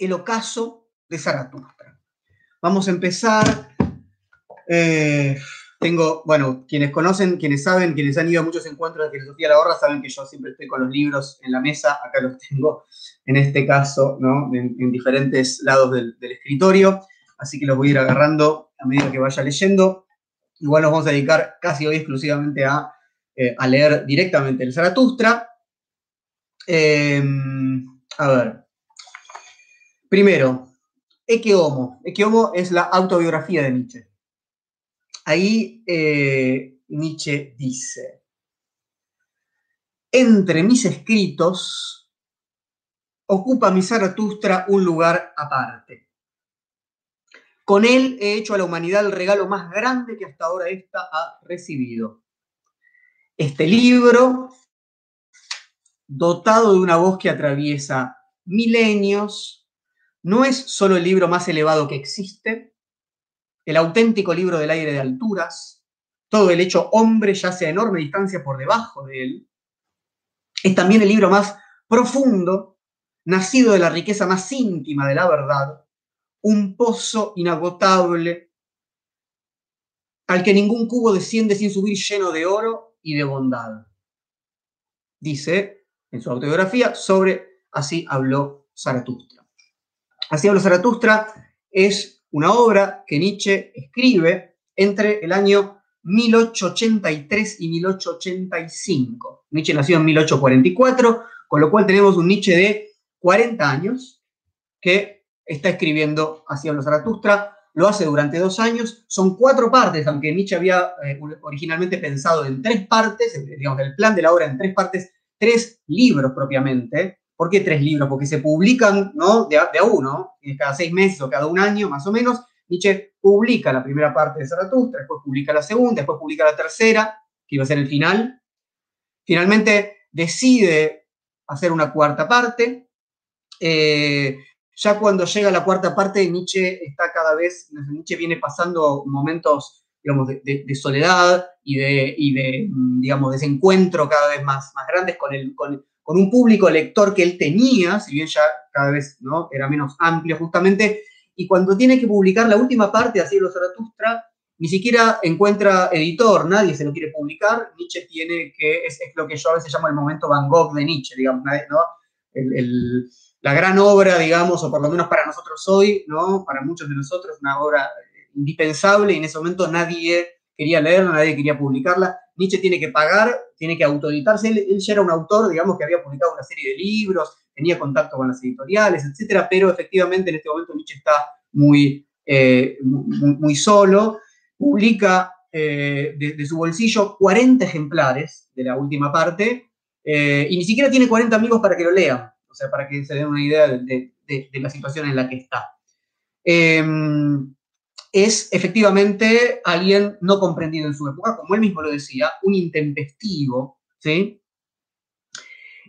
el ocaso de Zaratustra. Vamos a empezar. eh, tengo, bueno, quienes conocen, quienes saben, quienes han ido a muchos encuentros de filosofía de la horra, saben que yo siempre estoy con los libros en la mesa. Acá los tengo, en este caso, ¿no? en, en diferentes lados del, escritorio. Así que los voy a ir agarrando a medida que vaya leyendo. Igual nos vamos a dedicar casi hoy exclusivamente a, eh, leer directamente el Zaratustra. Eh, a ver. Primero, Ecce Homo. Homo es la autobiografía de Nietzsche. Ahí eh, Nietzsche dice, entre mis escritos ocupa mi Zaratustra un lugar aparte. Con él he hecho a la humanidad el regalo más grande que hasta ahora ésta ha recibido. Este libro, dotado de una voz que atraviesa milenios, no es solo el libro más elevado que existe, el auténtico libro del aire de alturas, todo el hecho hombre yace a enorme distancia por debajo de él, es también el libro más profundo, nacido de la riqueza más íntima de la verdad, un pozo inagotable al que ningún cubo desciende sin subir lleno de oro y de bondad. Dice en su autobiografía sobre Así habló Zaratustra. Así habló Zaratustra es una obra que Nietzsche escribe entre el año 1883 y 1885. Nietzsche nació en 1844, con lo cual tenemos un Nietzsche de 40 años que está escribiendo Así habla Zaratustra, lo hace durante dos años, son cuatro partes, aunque Nietzsche había eh, originalmente pensado en tres partes, digamos, el plan de la obra en tres partes, tres libros propiamente. ¿Por qué tres libros? Porque se publican ¿no? de, a, uno, cada seis meses o cada un año más o menos. Nietzsche publica la primera parte de Zaratustra, después publica la segunda, después publica la tercera, que iba a ser el final. Finalmente decide hacer una cuarta parte. Eh, ya cuando llega la cuarta parte, Nietzsche está cada vez, Nietzsche viene pasando momentos, digamos, de, soledad y de, y de, digamos, desencuentro cada vez más, más grandes con, el, con, un público lector que él tenía, si bien ya cada vez ¿no? era menos amplio justamente, y cuando tiene que publicar la última parte, así de los Zaratustra, ni siquiera encuentra editor, nadie se lo quiere publicar, Nietzsche tiene que, es, es lo que yo a veces llamo el momento Van Gogh de Nietzsche, digamos, ¿no? el, la gran obra, digamos, o por lo menos para nosotros hoy, ¿no? Para muchos de nosotros, una obra indispensable y en ese momento nadie quería leerla, nadie quería publicarla. Nietzsche tiene que pagar, tiene que autoeditarse. Él, ya era un autor, digamos, que había publicado una serie de libros, tenía contacto con las editoriales, etcétera, pero efectivamente en este momento Nietzsche está muy, eh, muy, solo. Publica eh, de, su bolsillo 40 ejemplares de la última parte eh, y ni siquiera tiene 40 amigos para que lo lean o sea, para que se den una idea de, la situación en la que está. Es efectivamente alguien no comprendido en su época, como él mismo lo decía, un intempestivo, ¿sí?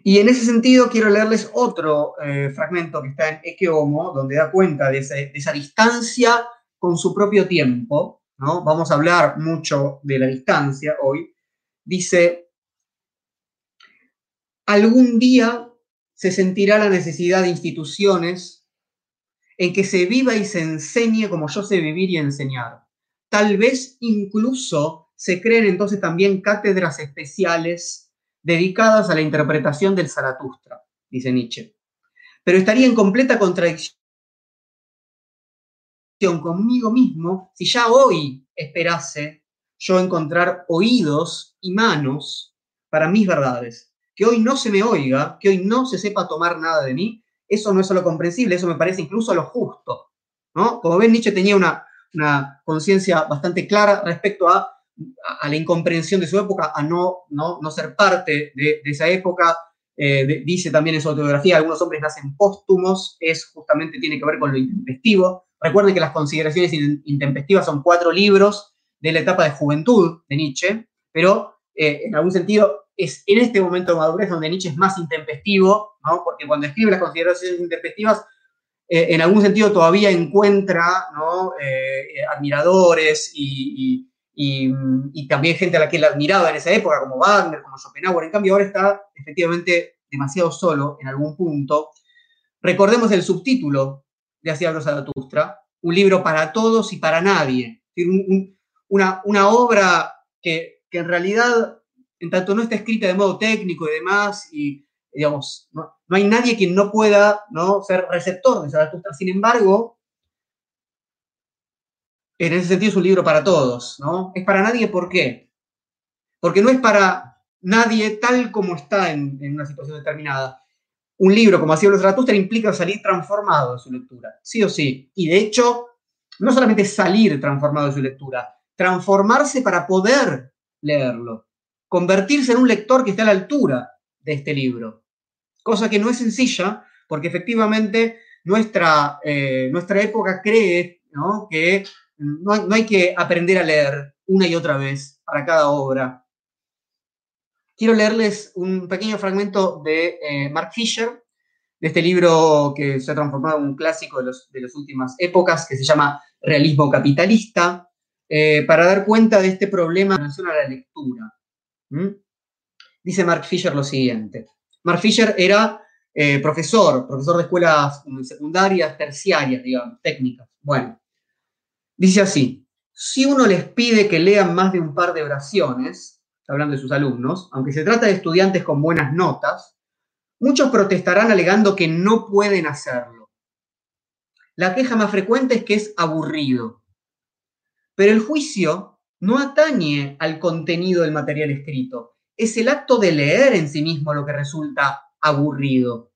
Y en ese sentido quiero leerles otro eh, fragmento que está en Ecce Homo, donde da cuenta de, de, esa distancia con su propio tiempo, ¿no? Vamos a hablar mucho de la distancia hoy. Dice, algún día se sentirá la necesidad de instituciones en que se viva y se enseñe como yo sé vivir y enseñar. Tal vez incluso se creen entonces también cátedras especiales dedicadas a la interpretación del Zaratustra, dice Nietzsche. Pero estaría en completa contradicción conmigo mismo si ya hoy esperase yo encontrar oídos y manos para mis verdades que hoy no se me oiga, que hoy no se sepa tomar nada de mí, eso no es solo comprensible, eso me parece incluso lo justo. ¿no? Como ven, Nietzsche tenía una, una conciencia bastante clara respecto a, a, la incomprensión de su época, a no, no, no ser parte de, esa época. Eh, dice también en su autobiografía, algunos hombres nacen póstumos, es justamente tiene que ver con lo intempestivo. Recuerden que las consideraciones intempestivas son cuatro libros de la etapa de juventud de Nietzsche, pero eh, en algún sentido es en este momento de madurez donde Nietzsche es más intempestivo, ¿no? porque cuando escribe las consideraciones intempestivas, eh, en algún sentido todavía encuentra ¿no? eh, admiradores y, y, y, también gente a la que él admiraba en esa época, como Wagner, como Schopenhauer. En cambio, ahora está efectivamente demasiado solo en algún punto, Recordemos el subtítulo de Hacia Zaratustra, un libro para todos y para nadie. una, una, obra que, en realidad, en tanto no está escrita de modo técnico y demás, y digamos, no, hay nadie quien no pueda ¿no? ser receptor de Zaratustra. Sin embargo, en ese sentido es un libro para todos, ¿no? Es para nadie, ¿por qué? Porque no es para nadie tal como está en, una situación determinada. Un libro como Así los Zaratustra implica salir transformado de su lectura, sí o sí. Y de hecho, no solamente salir transformado de su lectura, transformarse para poder leerlo, convertirse en un lector que esté a la altura de este libro. Cosa que no es sencilla, porque efectivamente nuestra, eh, nuestra época cree que no hay, que aprender a leer una y otra vez para cada obra. Quiero leerles un pequeño fragmento de eh, Mark Fisher, de este libro que se ha transformado en un clásico de, las últimas épocas, que se llama Realismo Capitalista, eh, para dar cuenta de este problema en relación a la lectura. ¿Mm? Dice Mark Fisher lo siguiente. Mark Fisher era eh, profesor, profesor de escuelas secundarias, terciarias, digamos, técnicas. Bueno, Dice así, si uno les pide que lean más de un par de oraciones, hablando de sus alumnos, aunque se trata de estudiantes con buenas notas, muchos protestarán alegando que no pueden hacerlo. La queja más frecuente es que es aburrido. Pero el juicio no atañe al contenido del material escrito. Es el acto de leer en sí mismo lo que resulta aburrido.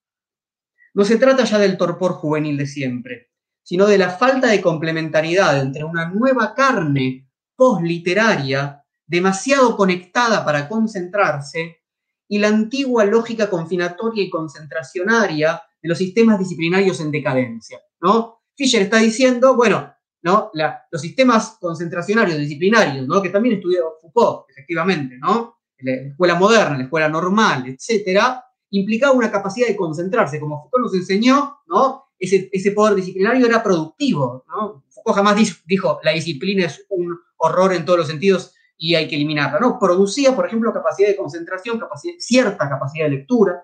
No se trata ya del torpor juvenil de siempre, sino de la falta de complementariedad entre una nueva carne posliteraria demasiado conectada para concentrarse y la antigua lógica confinatoria y concentracionaria de los sistemas disciplinarios en decadencia. ¿no? Fisher está diciendo, bueno, ¿no? los sistemas concentracionarios disciplinarios, ¿no? que también estudió Foucault, efectivamente, ¿no? la escuela moderna, la escuela normal, etcétera, implicaba una capacidad de concentrarse, como Foucault nos enseñó, ¿no? ese, poder disciplinario era productivo. ¿no? Foucault jamás dijo, la disciplina es un horror en todos los sentidos y hay que eliminarla. No, producía, por ejemplo, capacidad de concentración, cierta capacidad de lectura.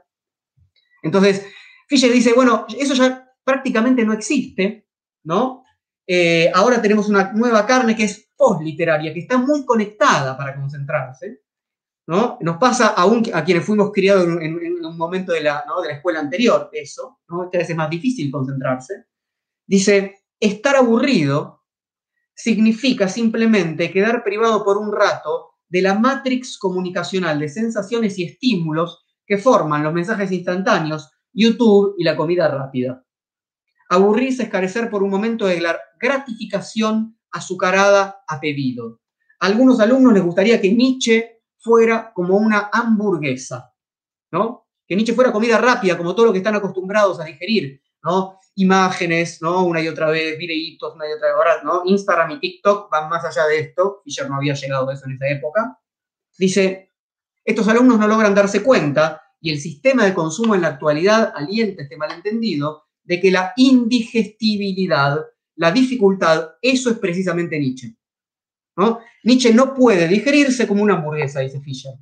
Entonces, Fischer dice, bueno, eso ya prácticamente no existe, ¿no? Eh, ahora tenemos una nueva carne que es posliteraria, que está muy conectada para concentrarse, ¿no? Nos pasa aún a quienes fuimos criados en, un momento de la, de la, escuela anterior, eso, ¿no? Esta vez es más difícil concentrarse. Dice, estar aburrido significa simplemente quedar privado por un rato de la matrix comunicacional de sensaciones y estímulos que forman los mensajes instantáneos, YouTube y la comida rápida. Aburrirse es carecer por un momento de la gratificación azucarada a pedido. A algunos alumnos les gustaría que Nietzsche fuera como una hamburguesa, ¿no? Que Nietzsche fuera comida rápida, como todo lo que están acostumbrados a digerir, ¿no? Imágenes, ¿no? Una y otra vez, videitos, una y otra vez. ¿no? Instagram y TikTok van más allá de esto. Fisher no había llegado a eso en esa época. Dice, estos alumnos no logran darse cuenta, y el sistema de consumo en la actualidad alienta este malentendido, de que la indigestibilidad, la dificultad, eso es precisamente Nietzsche. Nietzsche no puede digerirse como una hamburguesa, dice Fischer.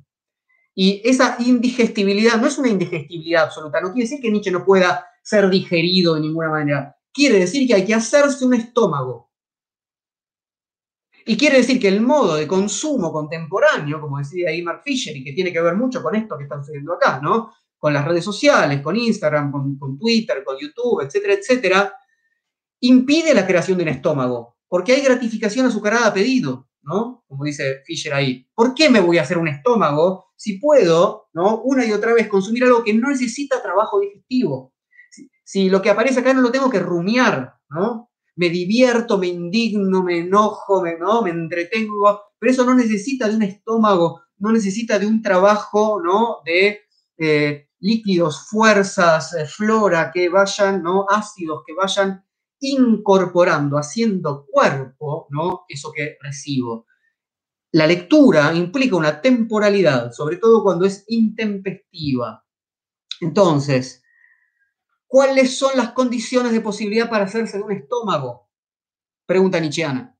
Y esa indigestibilidad no es una indigestibilidad absoluta, no quiere decir que Nietzsche no pueda ser digerido de ninguna manera. Quiere decir que hay que hacerse un estómago. Y quiere decir que el modo de consumo contemporáneo, como decía Mark Fisher, y que tiene que ver mucho con esto que están sucediendo acá, ¿no? Con las redes sociales, con Instagram, con, con Twitter, con YouTube, etcétera, etcétera, impide la creación de un estómago porque hay gratificación azucarada pedido, ¿no? Como dice Fisher ahí. ¿Por qué me voy a hacer un estómago si puedo, ¿no? Una y otra vez consumir algo que no necesita trabajo digestivo? Si, lo que aparece acá no lo tengo que rumiar, ¿no? Me divierto, me indigno, me enojo, me, ¿no? me entretengo, pero eso no necesita de un estómago, no necesita de un trabajo, ¿no? De eh, líquidos, fuerzas, eh, flora que vayan, ¿no? Ácidos que vayan incorporando, haciendo cuerpo, ¿no? Eso que recibo. La lectura implica una temporalidad, sobre todo cuando es intempestiva. Entonces, ¿cuáles son las condiciones de posibilidad para hacerse de un estómago? Pregunta Nietzscheana.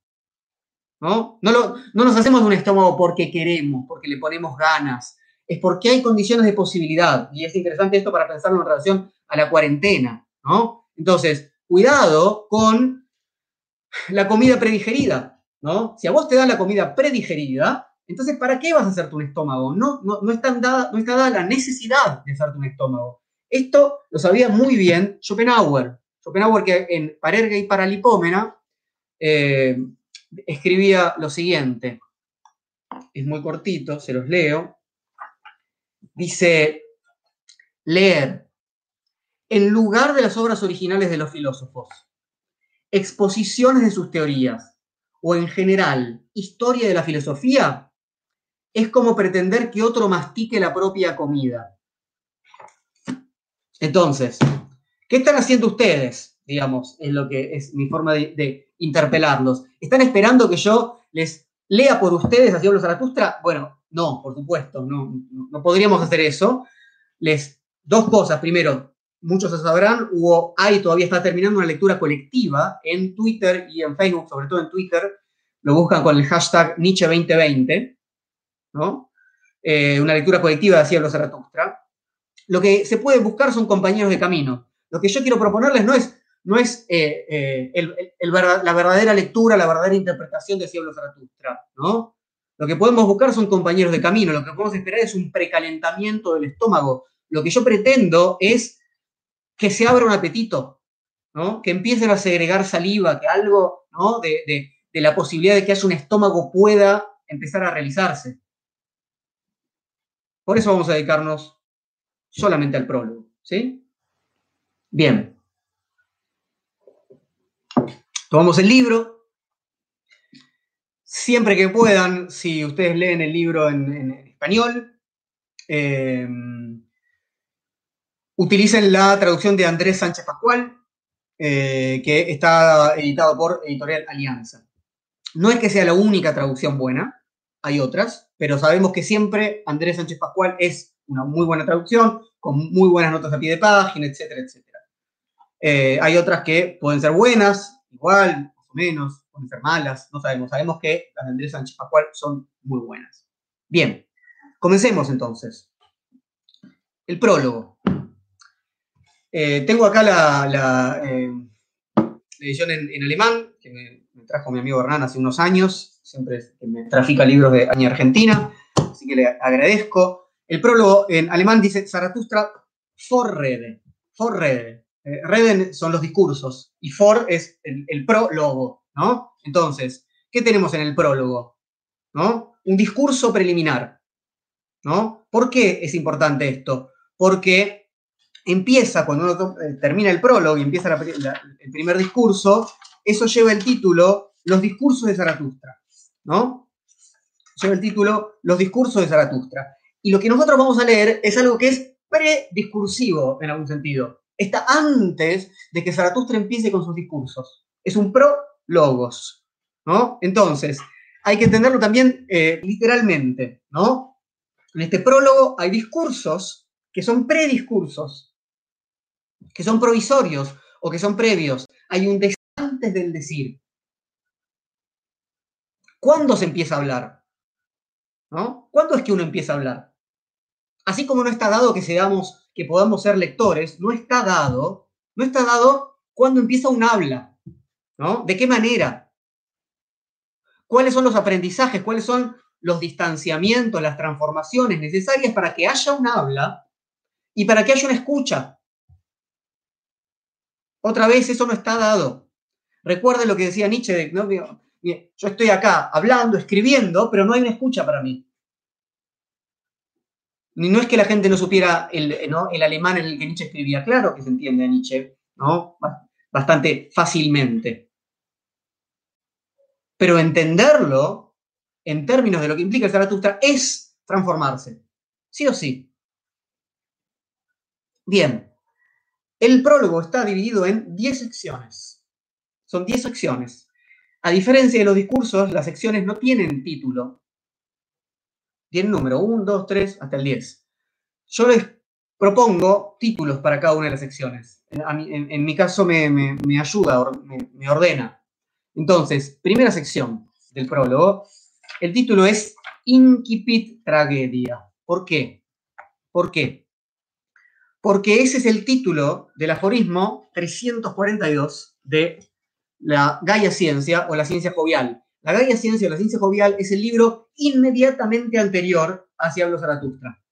¿No? No, no nos hacemos de un estómago porque queremos, porque le ponemos ganas, es porque hay condiciones de posibilidad. Y es interesante esto para pensarlo en relación a la cuarentena. ¿no? Entonces, cuidado con la comida predigerida, ¿no? Si a vos te dan la comida predigerida, entonces, ¿para qué vas a hacerte un estómago? No, no, está dada, no está dada la necesidad de hacerte un estómago. Esto lo sabía muy bien Schopenhauer. Schopenhauer que en Parerga y Paralipómena eh, escribía lo siguiente. Es muy cortito, se los leo. Dice, leer, en lugar de las obras originales de los filósofos, exposiciones de sus teorías, o en general, historia de la filosofía, es como pretender que otro mastique la propia comida. Entonces, ¿qué están haciendo ustedes? Digamos, es lo que es mi forma de, interpelarlos. ¿Están esperando que yo les lea por ustedes a Diablo Zaratustra? Bueno, no, por supuesto, no, no podríamos hacer eso. Les, dos cosas. Primero, muchos se sabrán, hubo, hay, todavía está terminando una lectura colectiva en Twitter y en Facebook, sobre todo en Twitter, lo buscan con el hashtag Nietzsche 2020, ¿no? Eh, una lectura colectiva de Cielo Zaratustra. Lo que se puede buscar son compañeros de camino. Lo que yo quiero proponerles no es, no es eh, eh, la verdadera lectura, la verdadera interpretación de Cielo Zaratustra, ¿no? Lo que podemos buscar son compañeros de camino, lo que podemos esperar es un precalentamiento del estómago. Lo que yo pretendo es que se abra un apetito, ¿no? que empiecen a segregar saliva, que algo ¿no? de, la posibilidad de que haya un estómago pueda empezar a realizarse. Por eso vamos a dedicarnos solamente al prólogo. ¿sí? Bien. Tomamos el libro. Siempre que puedan, si ustedes leen el libro en, español, eh, utilicen la traducción de Andrés Sánchez Pascual, eh, que está editado por Editorial Alianza. No es que sea la única traducción buena, hay otras, pero sabemos que siempre Andrés Sánchez Pascual es una muy buena traducción, con muy buenas notas a pie de página, etcétera, etcétera. Eh, hay otras que pueden ser buenas, igual, más o menos, pueden ser malas, no sabemos. Sabemos que las de Andrés Sánchez Pascual son muy buenas. Bien, comencemos entonces. El prólogo. Eh, tengo acá la, eh, edición en, alemán, que me, trajo mi amigo Hernán hace unos años, siempre me trafica libros de Aña Argentina, así que le agradezco. El prólogo en alemán dice Zaratustra Vorrede, Vorrede. Eh, Reden son los discursos y for es el, el prólogo, ¿no? Entonces, ¿qué tenemos en el prólogo? ¿No? Un discurso preliminar, ¿no? ¿Por qué es importante esto? Porque empieza, cuando uno eh, termina el prólogo y empieza el primer discurso, eso lleva el título Los discursos de Zaratustra, ¿no? Lleva el título Los discursos de Zaratustra. Y lo que nosotros vamos a leer es algo que es prediscursivo en algún sentido. Está antes de que Zaratustra empiece con sus discursos. Es un prólogos, ¿no? Entonces, hay que entenderlo también eh, literalmente, ¿no? En este prólogo hay discursos que son prediscursos, que son provisorios o que son previos. Hay un antes del decir. ¿Cuándo se empieza a hablar? ¿No? ¿Cuándo es que uno empieza a hablar? Así como no está dado que seamos, que podamos ser lectores, no está dado, no está dado cuándo empieza un habla, ¿no? ¿De qué manera? ¿Cuáles son los aprendizajes? ¿Cuáles son los distanciamientos, las transformaciones necesarias para que haya un habla y para que haya una escucha? Otra vez, eso no está dado. Recuerde lo que decía Nietzsche, ¿no? yo estoy acá hablando, escribiendo, pero no hay una escucha para mí. No es que la gente no supiera el, el alemán en el que Nietzsche escribía, claro que se entiende a Nietzsche, ¿no? Bastante fácilmente. Pero entenderlo en términos de lo que implica el Zaratustra es transformarse, sí o sí. Bien, el prólogo está dividido en 10 secciones. Son 10 secciones. A diferencia de los discursos, las secciones no tienen título. Tienen número 1, 2, 3, hasta el 10. Yo les propongo títulos para cada una de las secciones. En, mi caso me, ayuda, me ordena. Entonces, primera sección del prólogo. El título es Incipit Tragedia. ¿Por qué? ¿Por qué? Porque ese es el título del aforismo 342 de la Gaia Ciencia o la Ciencia Jovial. La Gaia Ciencia o la Ciencia Jovial es el libro inmediatamente anterior hacia Hablo Zaratustra.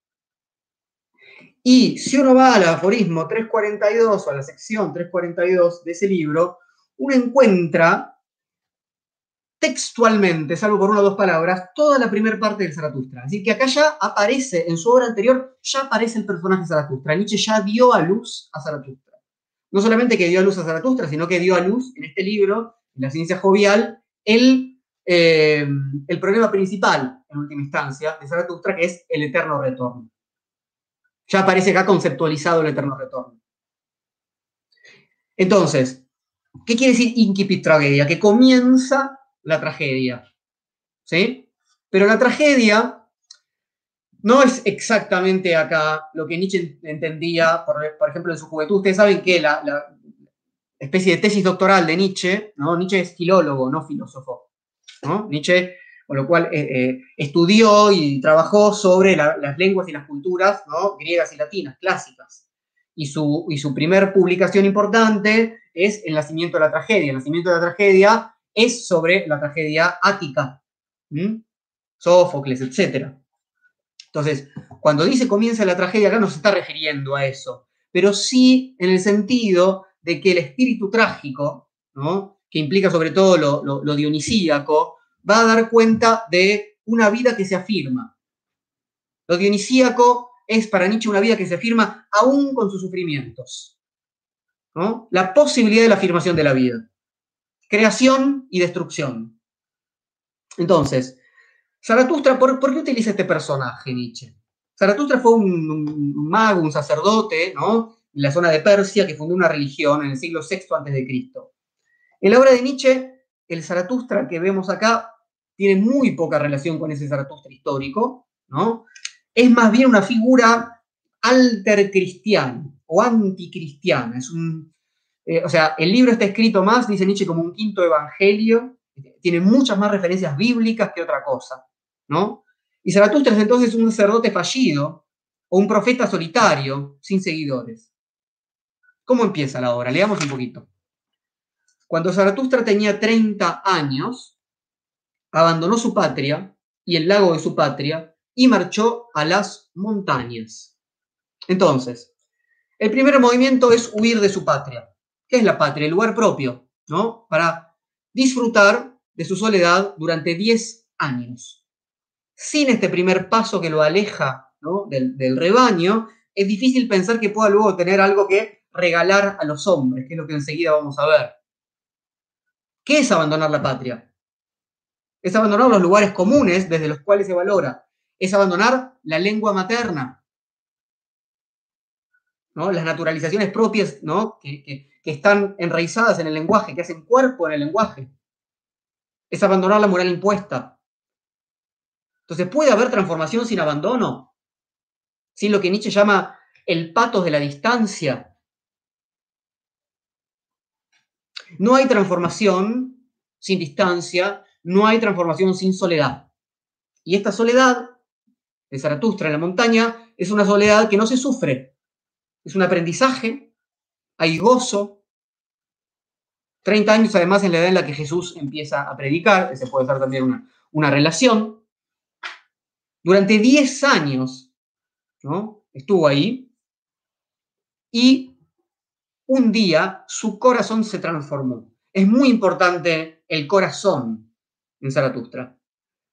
Y si uno va al aforismo 342 o a la sección 342 de ese libro, uno encuentra textualmente, salvo por una o dos palabras, toda la primera parte del Zaratustra. Así que acá ya aparece, en su obra anterior, ya aparece el personaje Zaratustra. Nietzsche ya dio a luz a Zaratustra. No solamente que dio a luz a Zaratustra, sino que dio a luz en este libro, en la ciencia jovial, el, eh, el problema principal, en última instancia, de Zaratustra, que es el eterno retorno. Ya aparece acá conceptualizado el eterno retorno. Entonces, ¿qué quiere decir incipit tragedia? Que comienza la tragedia. ¿Sí? Pero la tragedia no es exactamente acá lo que Nietzsche entendía, por, ejemplo, en su juventud. Ustedes saben que la, especie de tesis doctoral de Nietzsche, ¿no? Nietzsche es filólogo, no filósofo. ¿no? Nietzsche, con lo cual eh, eh, estudió y trabajó sobre las lenguas y las culturas ¿no? griegas y latinas, clásicas. Y su, y su primer publicación importante es El nacimiento de la tragedia. El nacimiento de la tragedia es sobre la tragedia ática, Sófocles, etc. Entonces, cuando dice comienza la tragedia, acá no se está refiriendo a eso, pero sí en el sentido de que el espíritu trágico, que implica sobre todo lo, dionisíaco, va a dar cuenta de una vida que se afirma. Lo dionisíaco es para Nietzsche una vida que se afirma aún con sus sufrimientos. La posibilidad de la afirmación de la vida creación y destrucción. Entonces, Zaratustra, ¿por, qué utiliza este personaje Nietzsche? Zaratustra fue un, mago, un sacerdote, ¿no? En la zona de Persia que fundó una religión en el siglo VI a.C. En la obra de Nietzsche, el Zaratustra que vemos acá tiene muy poca relación con ese Zaratustra histórico, ¿no? Es más bien una figura alter cristiana o anticristiana. Es un, eh, o sea, el libro está escrito más, dice Nietzsche, como un quinto evangelio, tiene muchas más referencias bíblicas que otra cosa, ¿no? Y Zaratustra es entonces un sacerdote fallido o un profeta solitario, sin seguidores. ¿Cómo empieza la obra? Leamos un poquito. Cuando Zaratustra tenía 30 años, abandonó su patria y el lago de su patria y marchó a las montañas. Entonces, el primer movimiento es huir de su patria. ¿Qué es la patria? El lugar propio, ¿no? Para disfrutar de su soledad durante 10 años. Sin este primer paso que lo aleja del, del rebaño, es difícil pensar que pueda luego tener algo que regalar a los hombres, que es lo que enseguida vamos a ver. ¿Qué es abandonar la patria? Es abandonar los lugares comunes desde los cuales se valora. Es abandonar la lengua materna. Las naturalizaciones propias que, que están enraizadas en el lenguaje, que hacen cuerpo en el lenguaje. Es abandonar la moral impuesta. Entonces, ¿puede haber transformación sin abandono? Sin lo que Nietzsche llama el patos de la distancia. No hay transformación sin distancia, no hay transformación sin soledad. Y esta soledad de Zaratustra en la montaña es una soledad que no se sufre, es un aprendizaje, hay gozo, 30 años además en la edad en la que Jesús empieza a predicar, ese puede ser también una, una relación. Durante 10 años ¿no? estuvo ahí y un día su corazón se transformó. Es muy importante el corazón en Zaratustra.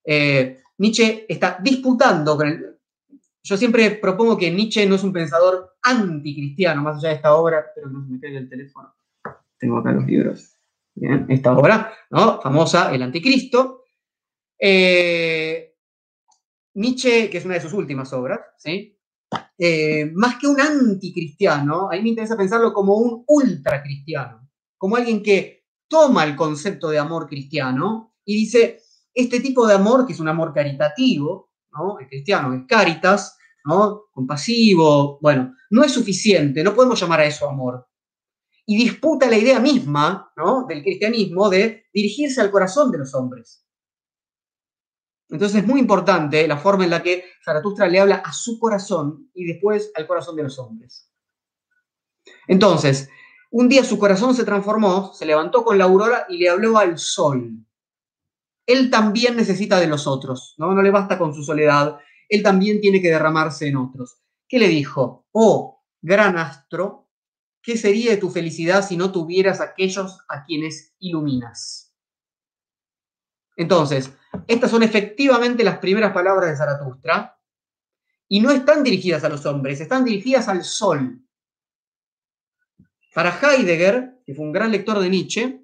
Eh, Nietzsche está disputando con el... Yo siempre propongo que Nietzsche no es un pensador anticristiano, más allá de esta obra, pero no se me caiga el teléfono tengo acá los libros. esta obra, ¿no? Famosa, El Anticristo. Eh, Nietzsche, que es una de sus últimas obras, ¿sí? Eh, más que un anticristiano, a mí me interesa pensarlo como un ultracristiano, como alguien que toma el concepto de amor cristiano y dice, este tipo de amor, que es un amor caritativo, El cristiano es caritas. Compasivo, bueno, no es suficiente, no podemos llamar a eso amor y disputa la idea misma del cristianismo de dirigirse al corazón de los hombres. Entonces es muy importante la forma en la que Zaratustra le habla a su corazón y después al corazón de los hombres. Entonces, un día su corazón se transformó, se levantó con la aurora y le habló al sol. Él también necesita de los otros, ¿no? No le basta con su soledad, él también tiene que derramarse en otros. ¿Qué le dijo? Oh, gran astro, ¿qué sería de tu felicidad si no tuvieras aquellos a quienes iluminas? Entonces, estas son efectivamente las primeras palabras de Zaratustra y no están dirigidas a los hombres, están dirigidas al sol. Para Heidegger, que fue un gran lector de Nietzsche,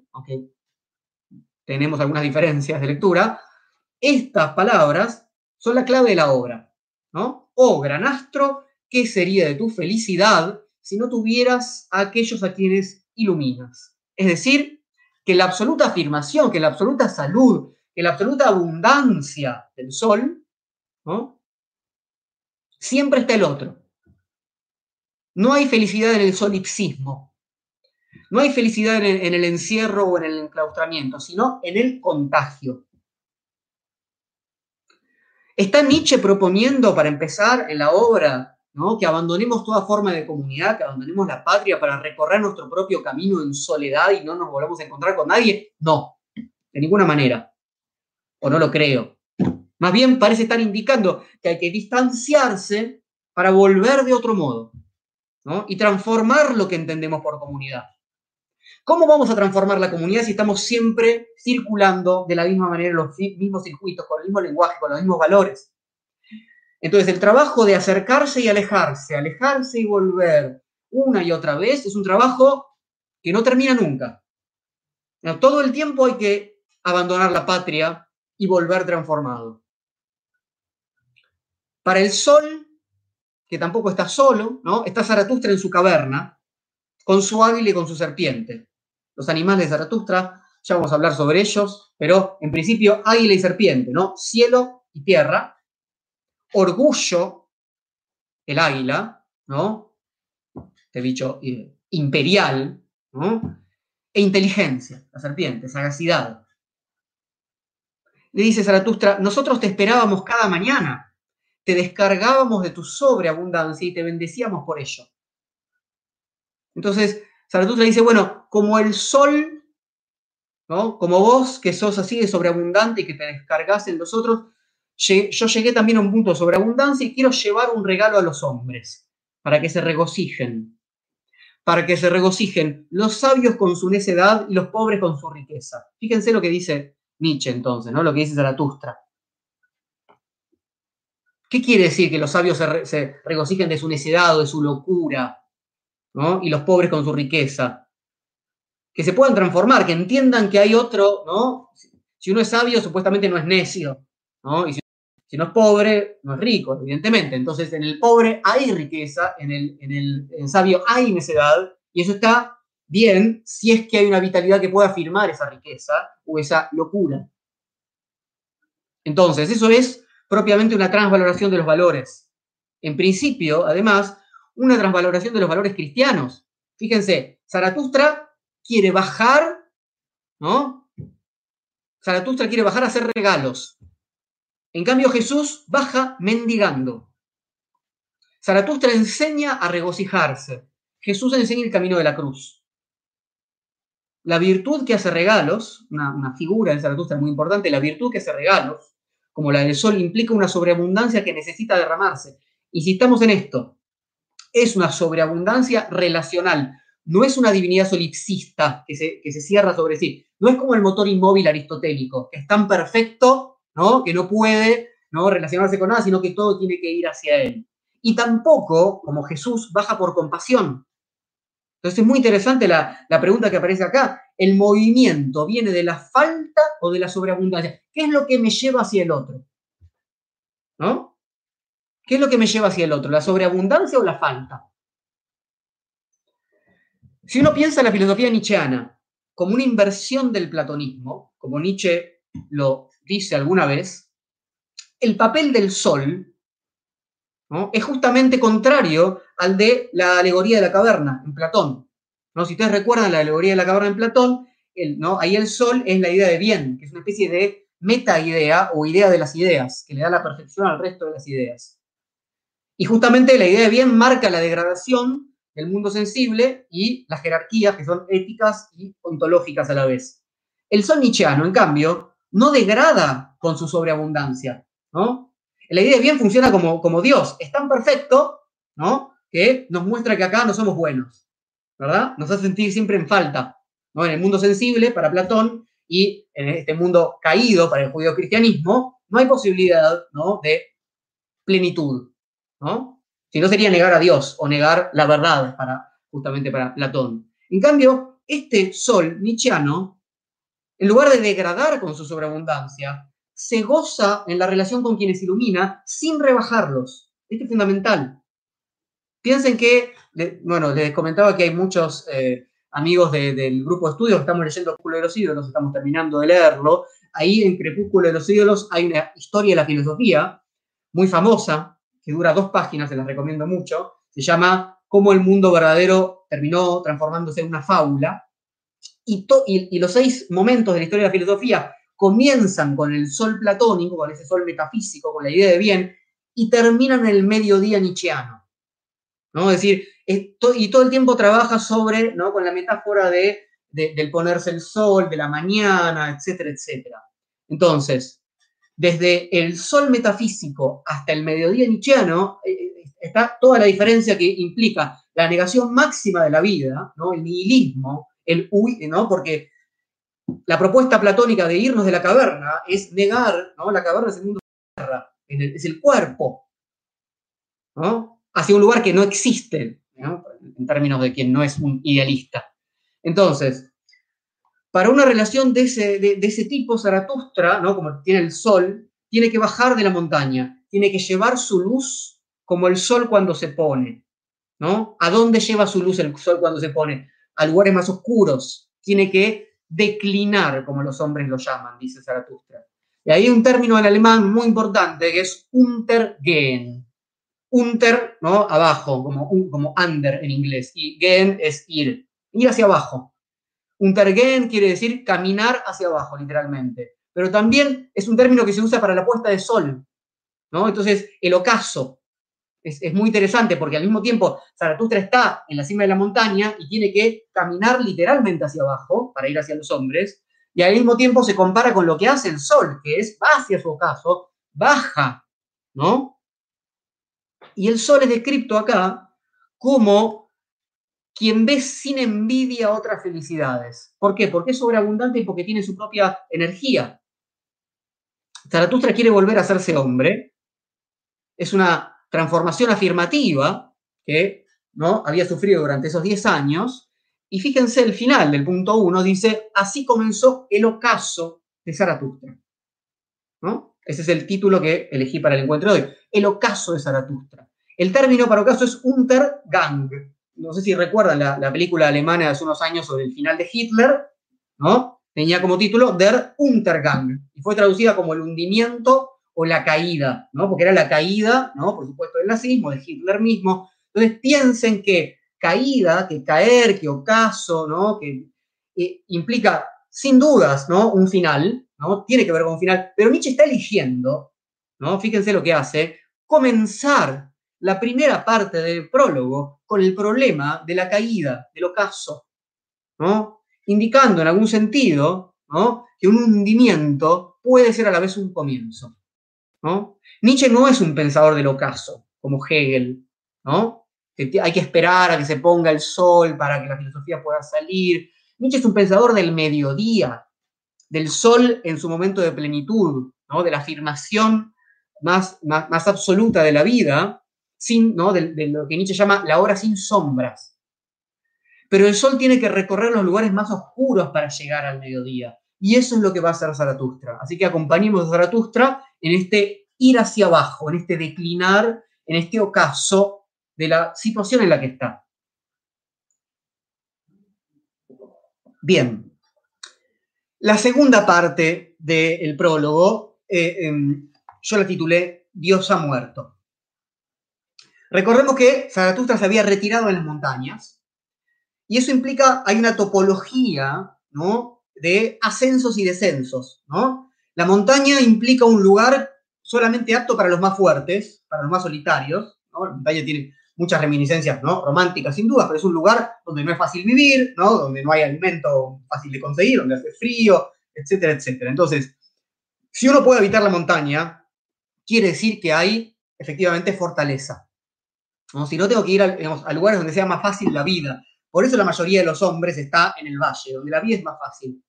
tenemos algunas diferencias de lectura, estas palabras son la clave de la obra. ¿no? Oh, gran astro, ¿qué sería de tu felicidad si no tuvieras a aquellos a quienes iluminas? Es decir, que la absoluta afirmación, que la absoluta salud, que la absoluta abundancia del sol, ¿no? siempre está el otro. No hay felicidad en el solipsismo. No hay felicidad en el, en el encierro o en el enclaustramiento, sino en el contagio. Está Nietzsche proponiendo, para empezar, en la obra, ¿no? que abandonemos toda forma de comunidad, que abandonemos la patria para recorrer nuestro propio camino en soledad y no nos volvamos a encontrar con nadie. No, de ninguna manera. O no lo creo. Más bien parece estar indicando que hay que distanciarse para volver de otro modo ¿no? y transformar lo que entendemos por comunidad. ¿Cómo vamos a transformar la comunidad si estamos siempre circulando de la misma manera en los mismos circuitos, con el mismo lenguaje, con los mismos valores? Entonces, el trabajo de acercarse y alejarse, alejarse y volver una y otra vez es un trabajo que no termina nunca. Todo el tiempo hay que abandonar la patria y volver transformado. Para el sol, que tampoco está solo, ¿no? está Zaratustra en su caverna, con su águila y con su serpiente los animales de Zaratustra, ya vamos a hablar sobre ellos, pero en principio águila y serpiente, ¿no? Cielo y tierra, orgullo, el águila, ¿no? Este bicho eh, imperial, ¿no? E inteligencia, la serpiente, sagacidad. Le dice Zaratustra, nosotros te esperábamos cada mañana, te descargábamos de tu sobreabundancia y te bendecíamos por ello. Entonces, Zaratustra dice, bueno, como el sol, ¿no? como vos que sos así de sobreabundante y que te descargas en los otros, yo llegué también a un punto de sobreabundancia y quiero llevar un regalo a los hombres, para que se regocijen, para que se regocijen los sabios con su necedad y los pobres con su riqueza. Fíjense lo que dice Nietzsche entonces, ¿no? lo que dice Zaratustra. ¿Qué quiere decir que los sabios se, se regocijen de su necedad o de su locura? Y los pobres con su riqueza. Que se puedan transformar, que entiendan que hay otro, ¿no? Si uno es sabio, supuestamente no es necio, ¿no? Y si, no es pobre, no es rico, evidentemente. Entonces, en el pobre hay riqueza, en el, en el, sabio hay necedad, y eso está bien si es que hay una vitalidad que pueda afirmar esa riqueza o esa locura. Entonces, eso es propiamente una transvaloración de los valores. En principio, además, una transvaloración de los valores cristianos. Fíjense, Zaratustra quiere bajar, ¿no? Zaratustra quiere bajar a hacer regalos. En cambio, Jesús baja mendigando. Zaratustra enseña a regocijarse. Jesús enseña el camino de la cruz. La virtud que hace regalos, una, figura de Zaratustra muy importante, la virtud que hace regalos, como la del sol, implica una sobreabundancia que necesita derramarse. Insistamos en esto es una sobreabundancia relacional, no es una divinidad solipsista que se, que se cierra sobre sí, no es como el motor inmóvil aristotélico, que es tan perfecto ¿no? que no puede relacionarse con nada, sino que todo tiene que ir hacia él. Y tampoco, como Jesús, baja por compasión. Entonces es muy interesante la, la pregunta que aparece acá. ¿El movimiento viene de la falta o de la sobreabundancia? ¿Qué es lo que me lleva hacia el otro? ¿No? ¿Qué es lo que me lleva hacia el otro? ¿La sobreabundancia o la falta? Si uno piensa en la filosofía nietzscheana como una inversión del platonismo, como Nietzsche lo dice alguna vez, el papel del sol es justamente contrario al de la alegoría de la caverna en Platón. ¿no? Si ustedes recuerdan la alegoría de la caverna en Platón, ¿no? ahí el sol es la idea de bien, que es una especie de meta idea o idea de las ideas, que le da la perfección al resto de las ideas. Y justamente la idea de bien marca la degradación del mundo sensible y las jerarquías que son éticas y ontológicas a la vez. El sol nietzscheano, en cambio, no degrada con su sobreabundancia, ¿no? La idea de bien funciona como, como Dios, es tan perfecto, ¿no? Que nos muestra que acá no somos buenos, ¿verdad? Nos hace sentir siempre en falta, ¿no? En el mundo sensible, para Platón, y en este mundo caído para el judío-cristianismo, no hay posibilidad, ¿no? De plenitud, Si no sería negar a Dios o negar la verdad para, justamente para Platón. En cambio, este sol nietzscheano, en lugar de degradar con su sobreabundancia, se goza en la relación con quienes ilumina sin rebajarlos. Esto es fundamental. Piensen que, bueno, les comentaba que hay muchos eh, amigos del grupo de estudios, estamos leyendo Crepúsculo de los ídolos, estamos terminando de leerlo. Ahí en Crepúsculo de los ídolos hay una historia de la filosofía muy famosa, que dura dos páginas, se las recomiendo mucho. Se llama Cómo el mundo verdadero terminó transformándose en una fábula. Y, los seis momentos de la historia de la filosofía comienzan con el sol platónico, con ese sol metafísico, con la idea de bien, y terminan en el mediodía nietzscheano. ¿no? Es decir, y todo el tiempo trabaja sobre, ¿no? con la metáfora de, del ponerse el sol, de la mañana, etcétera, etcétera. Entonces, desde el sol metafísico hasta el mediodía nietzscheano, eh, eh, está toda la diferencia que implica la negación máxima de la vida, ¿no? el nihilismo, el huir, ¿no? porque la propuesta platónica de irnos de la caverna es negar, ¿no? la caverna es el mundo de la tierra, es el cuerpo, ¿no? hacia un lugar que no existe, en términos de quien no es un idealista. Entonces, para una relación de ese, tipo, Zaratustra, ¿no? como tiene el sol, tiene que bajar de la montaña, tiene que llevar su luz como el sol cuando se pone. ¿no? ¿A dónde lleva su luz el sol cuando se pone? A lugares más oscuros. Tiene que declinar, como los hombres lo llaman, dice Zaratustra. Y ahí hay un término en alemán muy importante que es untergehen. Unter, ¿no? Abajo, como, como under en inglés. Y gehen es ir. Ir hacia abajo. Untergehen quiere decir caminar hacia abajo, literalmente. Pero también es un término que se usa para la puesta de sol. ¿no? Entonces, el ocaso. Es, muy interesante porque al mismo tiempo Zaratustra está en la cima de la montaña y tiene que caminar literalmente hacia abajo para ir hacia los hombres. Y al mismo tiempo se compara con lo que hace el sol, que es va hacia su ocaso, baja, ¿no? Y el sol es descrito acá como quien ve sin envidia otras felicidades. ¿Por qué? Porque es sobreabundante y porque tiene su propia energía. Zaratustra quiere volver a hacerse hombre. Es una transformación afirmativa que ¿no? había sufrido durante esos 10 años. Y fíjense el final del punto 1, dice, así comenzó el ocaso de Zaratustra. ¿No? Ese es el título que elegí para el encuentro de hoy. El ocaso de Zaratustra. El término para ocaso es Untergang. No sé si recuerdan la, película alemana de hace unos años sobre el final de Hitler, ¿no? Tenía como título Der Untergang y fue traducida como el hundimiento o la caída, ¿no? Porque era la caída, ¿no? Por supuesto, del nazismo, de Hitler mismo. Entonces piensen que caída, que caer, que ocaso, ¿no? Que eh, implica sin dudas, ¿no? Un final, ¿no? Tiene que ver con un final, pero Nietzsche está eligiendo, ¿no? Fíjense lo que hace, comenzar la primera parte del prólogo con el problema de la caída, del ocaso. Indicando en algún sentido. Que un hundimiento puede ser a la vez un comienzo, ¿no? Nietzsche no es un pensador del ocaso, como Hegel, ¿no? Que hay que esperar a que se ponga el sol para que la filosofía pueda salir, Nietzsche es un pensador del mediodía, del sol en su momento de plenitud, de la afirmación más, absoluta de la vida, sin, ¿no? de, lo que Nietzsche llama la hora sin sombras. Pero el sol tiene que recorrer los lugares más oscuros para llegar al mediodía. Y eso es lo que va a hacer Zaratustra. Así que acompañemos a Zaratustra en este ir hacia abajo, en este declinar, en este ocaso de la situación en la que está. Bien, la segunda parte del prólogo, eh, em, yo la titulé Dios ha muerto. Recordemos que Zaratustra se había retirado en las montañas y eso implica, hay una topología ¿no? de ascensos y descensos. ¿no? La montaña implica un lugar solamente apto para los más fuertes, para los más solitarios. La montaña tiene muchas reminiscencias ¿no? románticas sin duda, pero es un lugar donde no es fácil vivir, ¿no? donde no hay alimento fácil de conseguir, donde hace frío, etcétera, etcétera. Entonces, si uno puede habitar la montaña, quiere decir que hay efectivamente fortaleza. Si no tengo que ir a, lugares donde sea más fácil la vida. Por eso la mayoría de los hombres está en el valle, donde la vida es más fácil.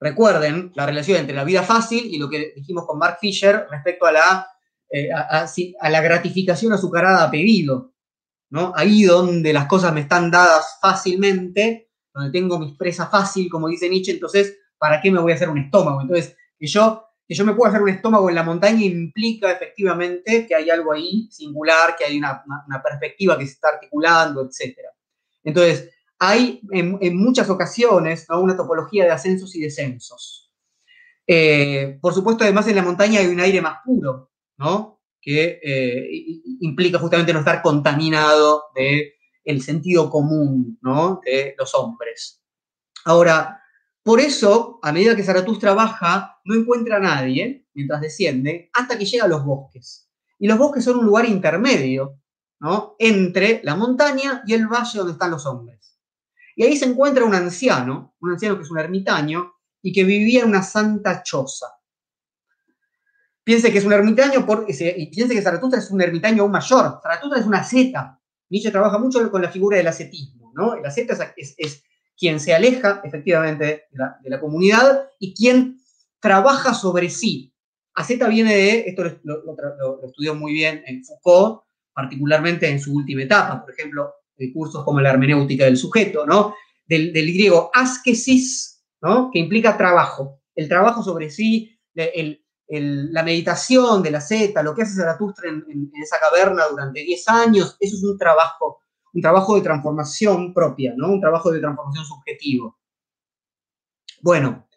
Recuerden la relación entre la vida fácil y lo que dijimos con Mark Fisher respecto a la, eh, a, la gratificación azucarada a pedido. ¿no? Ahí donde las cosas me están dadas fácilmente, donde tengo mi presa fácil, como dice Nietzsche, entonces, ¿para qué me voy a hacer un estómago? Entonces, que yo que yo me pueda hacer un estómago en la montaña implica efectivamente que hay algo ahí singular, que hay una, perspectiva que se está articulando, etc. Entonces, hay en, muchas ocasiones una topología de ascensos y descensos. Eh, por supuesto, además en la montaña hay un aire más puro, ¿no? que eh, implica justamente no estar contaminado del el sentido común ¿no? de los hombres. Ahora, por eso, a medida que Zaratustra baja, no encuentra a nadie mientras desciende, hasta que llega a los bosques. Y los bosques son un lugar intermedio, ¿no? Entre la montaña y el valle donde están los hombres. Y ahí se encuentra un anciano, un anciano que es un ermitaño y que vivía en una santa choza. Piense que es un ermitaño y piense que Zaratustra es un ermitaño aún mayor. Zaratustra es una asceta. Nietzsche trabaja mucho con la figura del ascetismo, ¿no? El asceta es quien se aleja efectivamente de la, comunidad y quien trabaja sobre sí. Aceta viene de, esto lo, estudió muy bien en Foucault, particularmente en su última etapa, por ejemplo, de cursos como la hermenéutica del sujeto, ¿no? Del, griego askesis, ¿no? Que implica trabajo, el trabajo sobre sí, la meditación de la Zeta, lo que hace Zaratustra en, esa caverna durante 10 años, eso es un trabajo un trabajo de transformación propia, ¿no? Un trabajo de transformación subjetivo. Bueno,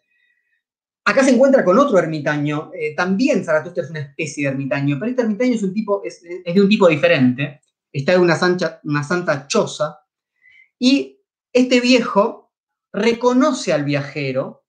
acá se encuentra con otro ermitaño. Eh, también Zaratustra es una especie de ermitaño, pero este ermitaño es, un tipo, es, de un tipo diferente. Está en una, una santa choza. Y este viejo reconoce al viajero.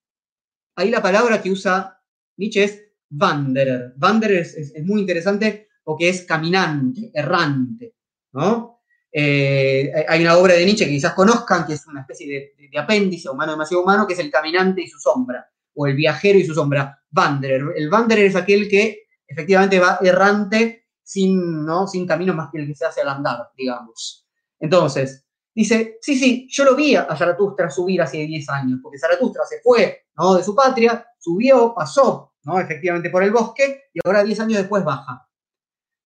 Ahí la palabra que usa Nietzsche es Wanderer. Wanderer es, es muy interesante porque es caminante, errante, ¿no? Eh, hay una obra de Nietzsche que quizás conozcan, que es una especie de, apéndice humano demasiado humano, que es el caminante y su sombra, o el viajero y su sombra, Wanderer. El Wanderer es aquel que efectivamente va errante sin, ¿no? sin camino más que el que se hace al andar, digamos. Entonces, dice, sí, sí, yo lo vi a Zaratustra subir hace 10 años, porque Zaratustra se fue ¿no? de su patria, subió, pasó ¿no? efectivamente por el bosque y ahora 10 años después baja.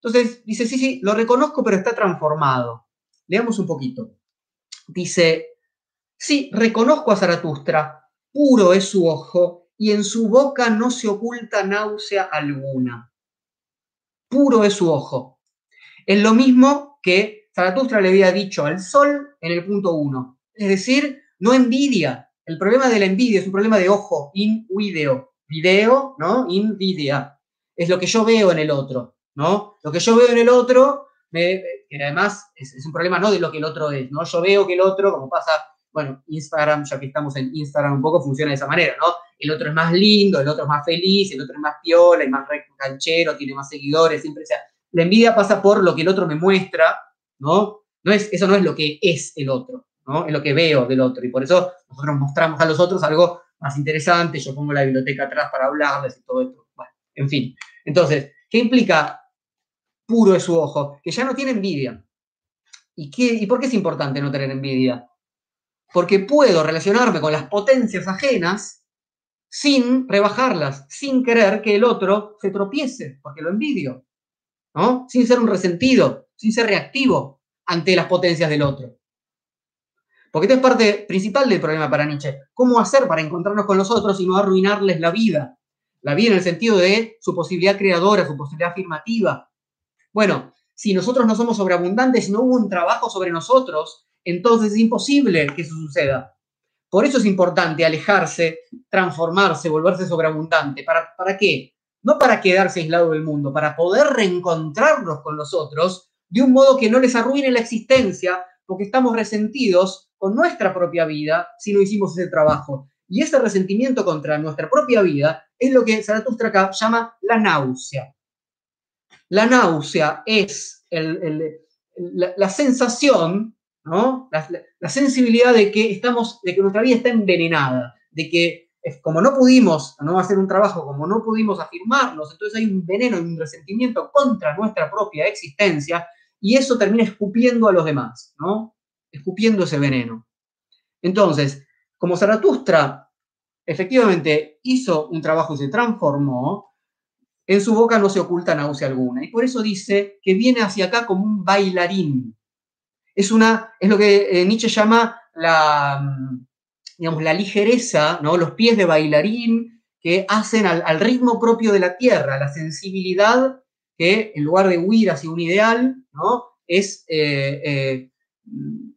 Entonces dice, sí, sí, lo reconozco, pero está transformado. Leamos un poquito. Dice, sí, reconozco a Zaratustra, puro es su ojo, y en su boca no se oculta náusea alguna. Puro es su ojo. Es lo mismo que Zaratustra le había dicho al sol en el punto 1. Es decir, no envidia. El problema de la envidia es un problema de ojo, in video. Video, ¿no? Invidia. Es lo que yo veo en el otro, ¿no? Lo que yo veo en el otro que además es, un problema no de lo que el otro es, ¿no? Yo veo que el otro, como pasa, bueno, Instagram, ya que estamos en Instagram un poco, funciona de esa manera, ¿no? El otro es más lindo, el otro es más feliz, el otro es más piola, es más canchero, tiene más seguidores, siempre, sea, la envidia pasa por lo que el otro me muestra, ¿no? no es, eso no es lo que es el otro, ¿no? Es lo que veo del otro, y por eso nosotros mostramos a los otros algo más interesante, yo pongo la biblioteca atrás para hablarles y todo esto, bueno, en fin. Entonces, ¿qué implica puro es su ojo, que ya no tiene envidia. ¿Y, qué, ¿Y por qué es importante no tener envidia? Porque puedo relacionarme con las potencias ajenas sin rebajarlas, sin querer que el otro se tropiece, porque lo envidio, ¿no? Sin ser un resentido, sin ser reactivo ante las potencias del otro. Porque esta es parte principal del problema para Nietzsche. ¿Cómo hacer para encontrarnos con los otros y no arruinarles la vida? La vida en el sentido de su posibilidad creadora, su posibilidad afirmativa, bueno, si nosotros no somos sobreabundantes, no hubo un trabajo sobre nosotros, entonces es imposible que eso suceda. Por eso es importante alejarse, transformarse, volverse sobreabundante. ¿Para, ¿Para qué? No para quedarse aislado del mundo, para poder reencontrarnos con los otros de un modo que no les arruine la existencia, porque estamos resentidos con nuestra propia vida si no hicimos ese trabajo. Y ese resentimiento contra nuestra propia vida es lo que Zaratustra llama la náusea. La náusea es la, sensación, ¿no? La, sensibilidad de que estamos, de que nuestra vida está envenenada, de que como no pudimos no hacer un trabajo, como no pudimos afirmarnos, entonces hay un veneno un resentimiento contra nuestra propia existencia y eso termina escupiendo a los demás, ¿no? Escupiendo ese veneno. Entonces, como Zaratustra efectivamente hizo un trabajo y se transformó, en su boca no se oculta náusea alguna. Y por eso dice que viene hacia acá como un bailarín. Es, una, es lo que eh, Nietzsche llama la, mm, digamos, la ligereza, ¿no? los pies de bailarín que hacen al, ritmo propio de la tierra, la sensibilidad que en lugar de huir hacia un ideal, ¿no? es eh, eh,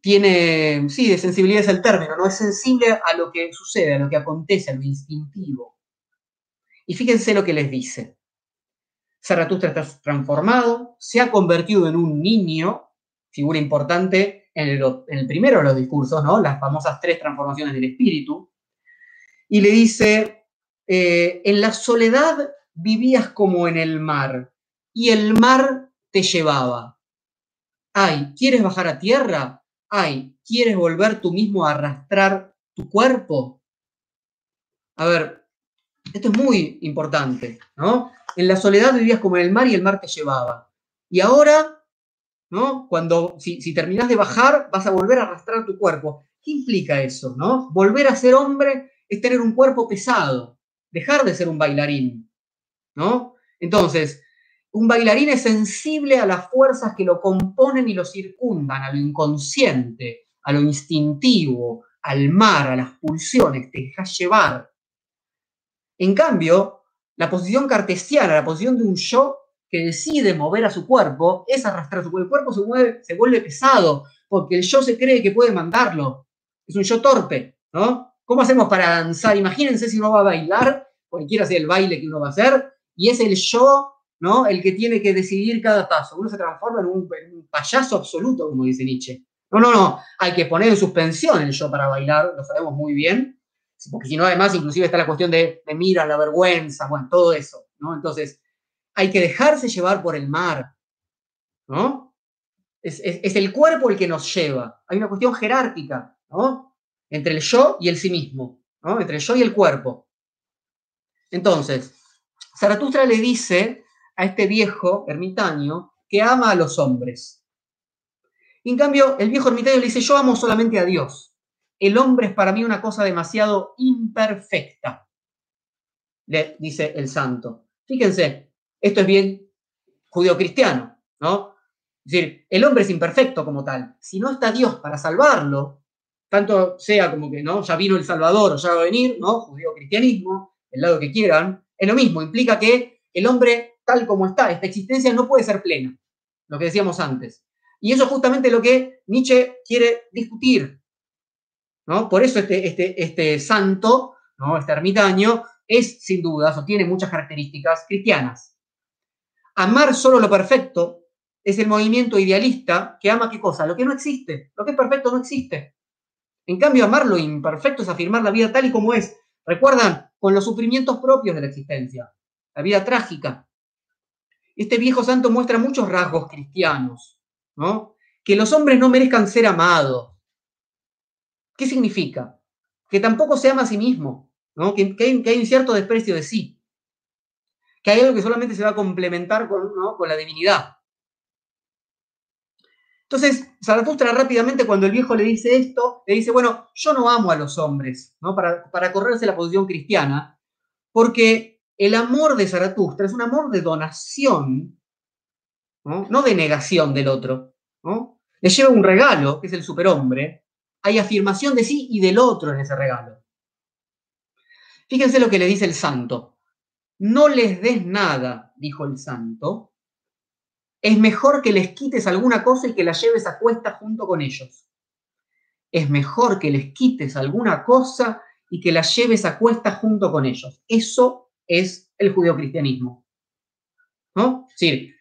tiene, sí, de sensibilidad es el término, ¿no? Es sensible a lo que sucede, a lo que acontece, a lo instintivo. Y fíjense lo que les dice. Zaratustra está transformado, se ha convertido en un niño, figura importante en el, primero de los discursos, ¿no? Las famosas tres transformaciones del espíritu. Y le dice, eh, en la soledad vivías como en el mar, y el mar te llevaba. Ay, ¿quieres bajar a tierra? ay, ¿quieres volver tú mismo a arrastrar tu cuerpo? A ver, esto es muy importante, ¿no? En la soledad vivías como en el mar y el mar te llevaba. Y ahora, ¿no? Cuando, si, si terminas de bajar, vas a volver a arrastrar tu cuerpo. ¿Qué implica eso, no? Volver a ser hombre es tener un cuerpo pesado, dejar de ser un bailarín, ¿no? Entonces, un bailarín es sensible a las fuerzas que lo componen y lo circundan, a lo inconsciente, a lo instintivo, al mar, a las pulsiones, te dejas llevar. En cambio, la posición cartesiana, la posición de un yo que decide mover a su cuerpo, es arrastrar su cuerpo. El cuerpo se, mueve, se vuelve pesado, porque el yo se cree que puede mandarlo. Es un yo torpe, ¿no? ¿Cómo hacemos para danzar? Imagínense si uno va a bailar, cualquiera sea el baile que uno va a hacer, y es el yo ¿no? El que tiene que decidir cada paso. Uno se transforma en un, payaso absoluto, como dice Nietzsche. No, no, no, hay que poner en suspensión el yo para bailar, lo sabemos muy bien, porque si no, además, inclusive está la cuestión de, de mira, la vergüenza, bueno, todo eso, ¿no? Entonces, hay que dejarse llevar por el mar, ¿no? Es, es, el cuerpo el que nos lleva. Hay una cuestión jerárquica, ¿no? Entre el yo y el sí mismo, ¿no? Entre el yo y el cuerpo. Entonces, Zaratustra le dice a este viejo ermitaño que ama a los hombres. en cambio, el viejo ermitaño le dice, yo amo solamente a Dios. El hombre es para mí una cosa demasiado imperfecta, le dice el santo. Fíjense, esto es bien judío-cristiano, ¿no? Es decir, el hombre es imperfecto como tal. Si no está Dios para salvarlo, tanto sea como que, ¿no? Ya vino el Salvador o ya va a venir, ¿no? Judío-cristianismo, el lado que quieran, es lo mismo, implica que el hombre tal como está, esta existencia no puede ser plena, lo que decíamos antes. Y eso es justamente lo que Nietzsche quiere discutir. ¿No? Por eso este, este, este santo, este ermitaño, es sin duda, o tiene muchas características cristianas. Amar solo lo perfecto es el movimiento idealista que ama qué cosa? Lo que no existe. Lo que es perfecto no existe. En cambio, amar lo imperfecto es afirmar la vida tal y como es. Recuerdan, con los sufrimientos propios de la existencia, la vida trágica, este viejo santo muestra muchos rasgos cristianos, ¿no? Que los hombres no merezcan ser amados. ¿Qué significa? Que tampoco se ama a sí mismo, ¿no? Que, hay, un cierto desprecio de sí. Que hay algo que solamente se va a complementar con, con la divinidad. Entonces, Zaratustra rápidamente, cuando el viejo le dice esto, le dice, bueno, yo no amo a los hombres, ¿no? Para, correrse la posición cristiana, porque el amor de Zaratustra es un amor de donación, no, de negación del otro. ¿no? Le lleva un regalo, que es el superhombre, hay afirmación de sí y del otro en ese regalo. Fíjense lo que le dice el santo. No les des nada, dijo el santo. Es mejor que les quites alguna cosa y que la lleves a cuesta junto con ellos. Es mejor que les quites alguna cosa y que la lleves a cuesta junto con ellos. Eso es el judeocristianismo. ¿No? Es decir,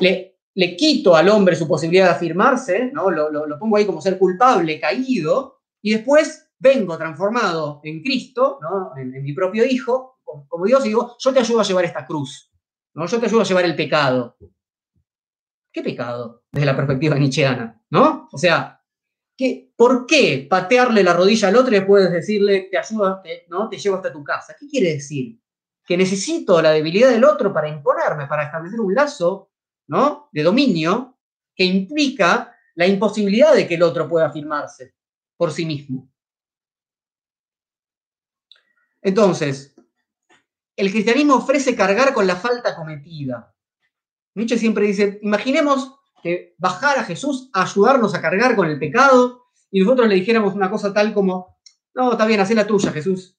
le, le, quito al hombre su posibilidad de afirmarse, ¿no? Lo, pongo ahí como ser culpable, caído, y después vengo transformado en Cristo, ¿no? en, mi propio Hijo, como, Dios, y digo, yo te ayudo a llevar esta cruz, ¿no? yo te ayudo a llevar el pecado. ¿Qué pecado? Desde la perspectiva nietzscheana, ¿no? O sea, ¿qué, ¿por qué patearle la rodilla al otro y después decirle, te ayudo, ¿no? te llevo hasta tu casa? ¿Qué quiere decir? Que necesito la debilidad del otro para imponerme, para establecer un lazo, De dominio que implica la imposibilidad de que el otro pueda afirmarse por sí mismo. Entonces, el cristianismo ofrece cargar con la falta cometida. Nietzsche siempre dice, imaginemos que bajara Jesús a ayudarnos a cargar con el pecado y nosotros le dijéramos una cosa tal como, no, está bien, haz la tuya, Jesús.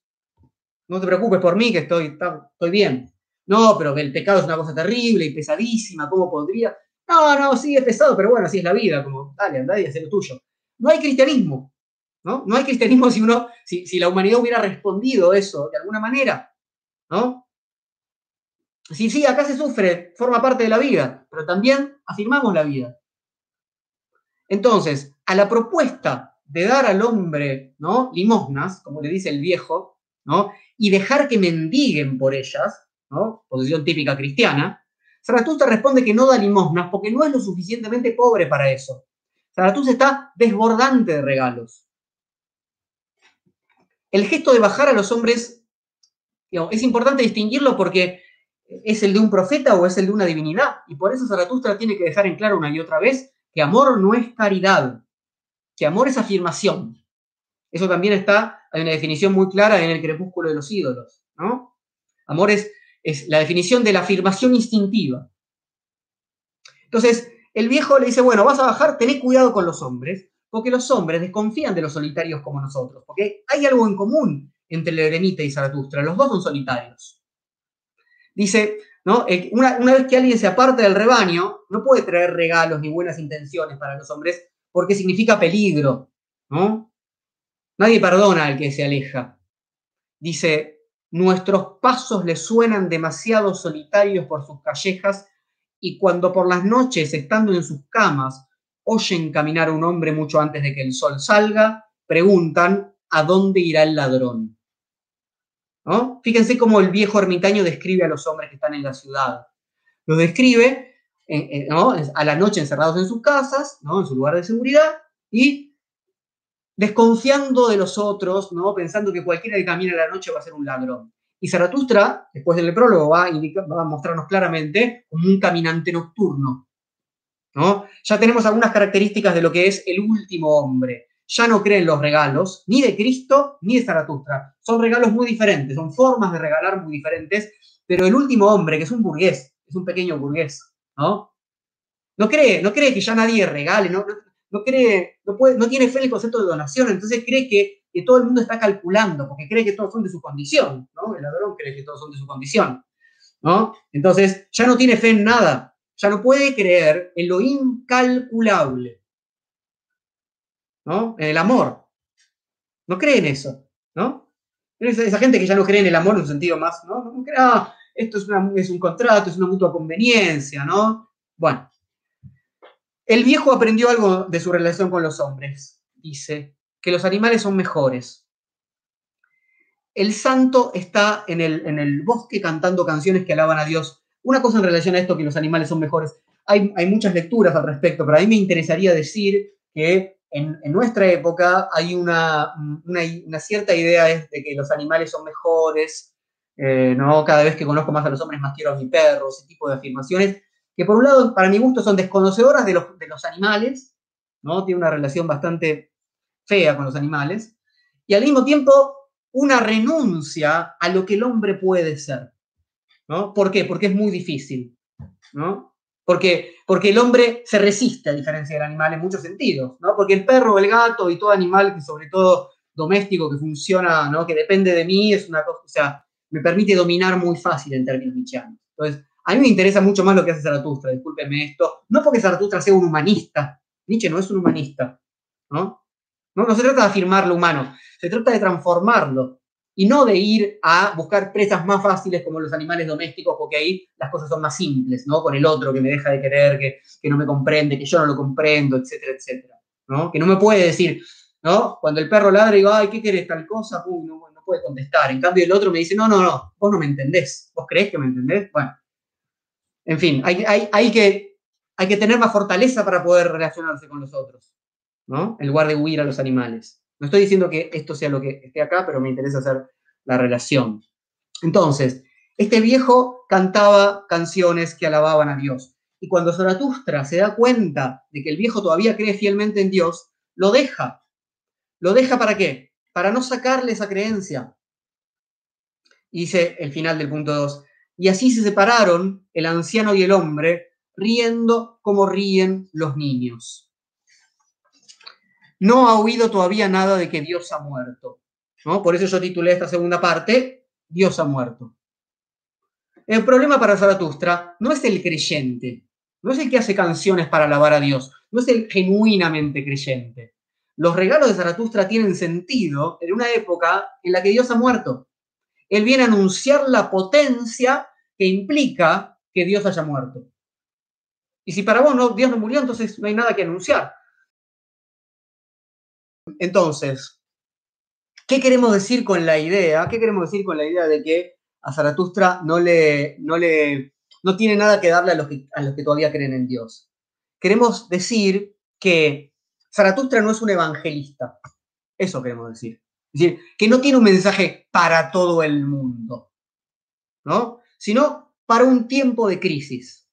No te preocupes por mí, que estoy, estoy bien. No, pero que el pecado es una cosa terrible y pesadísima, ¿cómo podría? No, no, sí, es pesado, pero bueno, así es la vida, como, dale, andá y haz lo tuyo. No hay cristianismo, ¿no? No hay cristianismo si uno, si, si la humanidad hubiera respondido eso de alguna manera, ¿no? Sí, sí, acá se sufre, forma parte de la vida, pero también afirmamos la vida. Entonces, a la propuesta de dar al hombre, ¿no? Limosnas, como le dice el viejo, ¿no? Y dejar que mendiguen por ellas, Posición típica cristiana. Zaratustra responde que no da limosnas porque no es lo suficientemente pobre para eso. Zaratustra está desbordante de regalos. El gesto de bajar a los hombres, es importante distinguirlo porque es el de un profeta o es el de una divinidad. Y por eso Zaratustra tiene que dejar en claro una y otra vez que amor no es caridad, que amor es afirmación. Eso también está, hay una definición muy clara en el crepúsculo de los ídolos. Amor es, es la definición de la afirmación instintiva. Entonces, el viejo le dice, bueno, vas a bajar, tené cuidado con los hombres, porque los hombres desconfían de los solitarios como nosotros, porque hay algo en común entre el eremita y Zaratustra, los dos son solitarios. Dice, ¿no? Una, una, vez que alguien se aparta del rebaño, no puede traer regalos ni buenas intenciones para los hombres, porque significa peligro, ¿no? Nadie perdona al que se aleja. Dice, nuestros pasos le suenan demasiado solitarios por sus callejas y cuando por las noches, estando en sus camas, oyen caminar a un hombre mucho antes de que el sol salga, preguntan a dónde irá el ladrón. Fíjense cómo el viejo ermitaño describe a los hombres que están en la ciudad. Los describe a la noche encerrados en sus casas, ¿no? en su lugar de seguridad, y desconfiando de los otros, ¿no? pensando que cualquiera que camine a la noche va a ser un ladrón. Y Zaratustra, después del prólogo, va a, mostrarnos claramente como un caminante nocturno, ya tenemos algunas características de lo que es el último hombre. Ya no creen los regalos, ni de Cristo, ni de Zaratustra. Son regalos muy diferentes, son formas de regalar muy diferentes, pero el último hombre, que es un burgués, es un pequeño burgués, ¿no? No cree, no cree que ya nadie regale, no, no, cree, no, puede, no tiene fe en el concepto de donación, entonces cree que, que, todo el mundo está calculando, porque cree que todos son de su condición, ¿no? El ladrón cree que todos son de su condición, ¿no? Entonces ya no tiene fe en nada, ya no puede creer en lo incalculable, ¿no? En el amor. No cree en eso, ¿no? Esa, gente que ya no cree en el amor en un sentido más, ¿no? no cree, ah, esto es, es un contrato, es una mutua conveniencia, ¿no? Bueno, el viejo aprendió algo de su relación con los hombres. Dice que los animales son mejores. El santo está en el, bosque cantando canciones que alaban a Dios una cosa en relación a esto, que los animales son mejores. Hay, muchas lecturas al respecto, pero a mí me interesaría decir que en, nuestra época hay una, cierta idea de que los animales son mejores, eh, ¿no? Cada vez que conozco más a los hombres, más quiero a mi perro, ese tipo de afirmaciones, que por un lado, para mi gusto, son desconocedoras de los, de los animales, ¿no? Tiene una relación bastante fea con los animales, y al mismo tiempo una renuncia a lo que el hombre puede ser. ¿no? ¿Por qué? Porque es muy difícil, ¿no? Porque, porque el hombre se resiste a diferencia del animal en muchos sentidos, ¿no? Porque el perro, el gato y todo animal que sobre todo doméstico que funciona, ¿no? Que depende de mí es una cosa, o sea, me permite dominar muy fácil en términos nietzscheanos. Entonces, a mí me interesa mucho más lo que hace Zaratustra, discúlpeme esto, no porque Zaratustra sea un humanista, Nietzsche no es un humanista, ¿no? No, se trata de afirmar lo humano, se trata de transformarlo, y no de ir a buscar presas más fáciles como los animales domésticos, porque ahí las cosas son más simples, ¿no? Con el otro que me deja de querer, que, que no me comprende, que yo no lo comprendo, etcétera, etcétera, ¿no? Que no me puede decir, ¿no? Cuando el perro ladra y digo, ay, ¿qué querés tal cosa? Uy, no, no puede contestar. En cambio, el otro me dice, no, no, no, vos no me entendés. ¿Vos creés que me entendés? Bueno. En fin, hay, que tener más fortaleza para poder relacionarse con los otros, ¿no? En lugar de huir a los animales. No estoy diciendo que esto sea lo que esté acá, pero me interesa hacer la relación. Entonces, este viejo cantaba canciones que alababan a Dios. Y cuando Zaratustra se da cuenta de que el viejo todavía cree fielmente en Dios, lo deja. ¿Lo deja para qué? Para no sacarle esa creencia. dice el final del punto 2. Y así se separaron el anciano y el hombre, riendo como ríen los niños. No ha oído todavía nada de que Dios ha muerto. ¿no? Por eso yo titulé esta segunda parte, Dios ha muerto. El problema para Zaratustra no es el creyente, no es el que hace canciones para alabar a Dios, no es el genuinamente creyente. Los regalos de Zaratustra tienen sentido en una época en la que Dios ha muerto. Él viene a anunciar la potencia que implica que Dios haya muerto. Y si para vos no, Dios no murió, entonces no hay nada que anunciar. Entonces, ¿qué queremos decir con la idea? ¿Qué queremos decir con la idea de que a Zaratustra no le, no le no tiene nada que darle a los que, a los que todavía creen en Dios. Queremos decir que Zaratustra no es un evangelista. Eso queremos decir. Es decir, que no tiene un mensaje para todo el mundo, ¿no? Sino para un tiempo de crisis.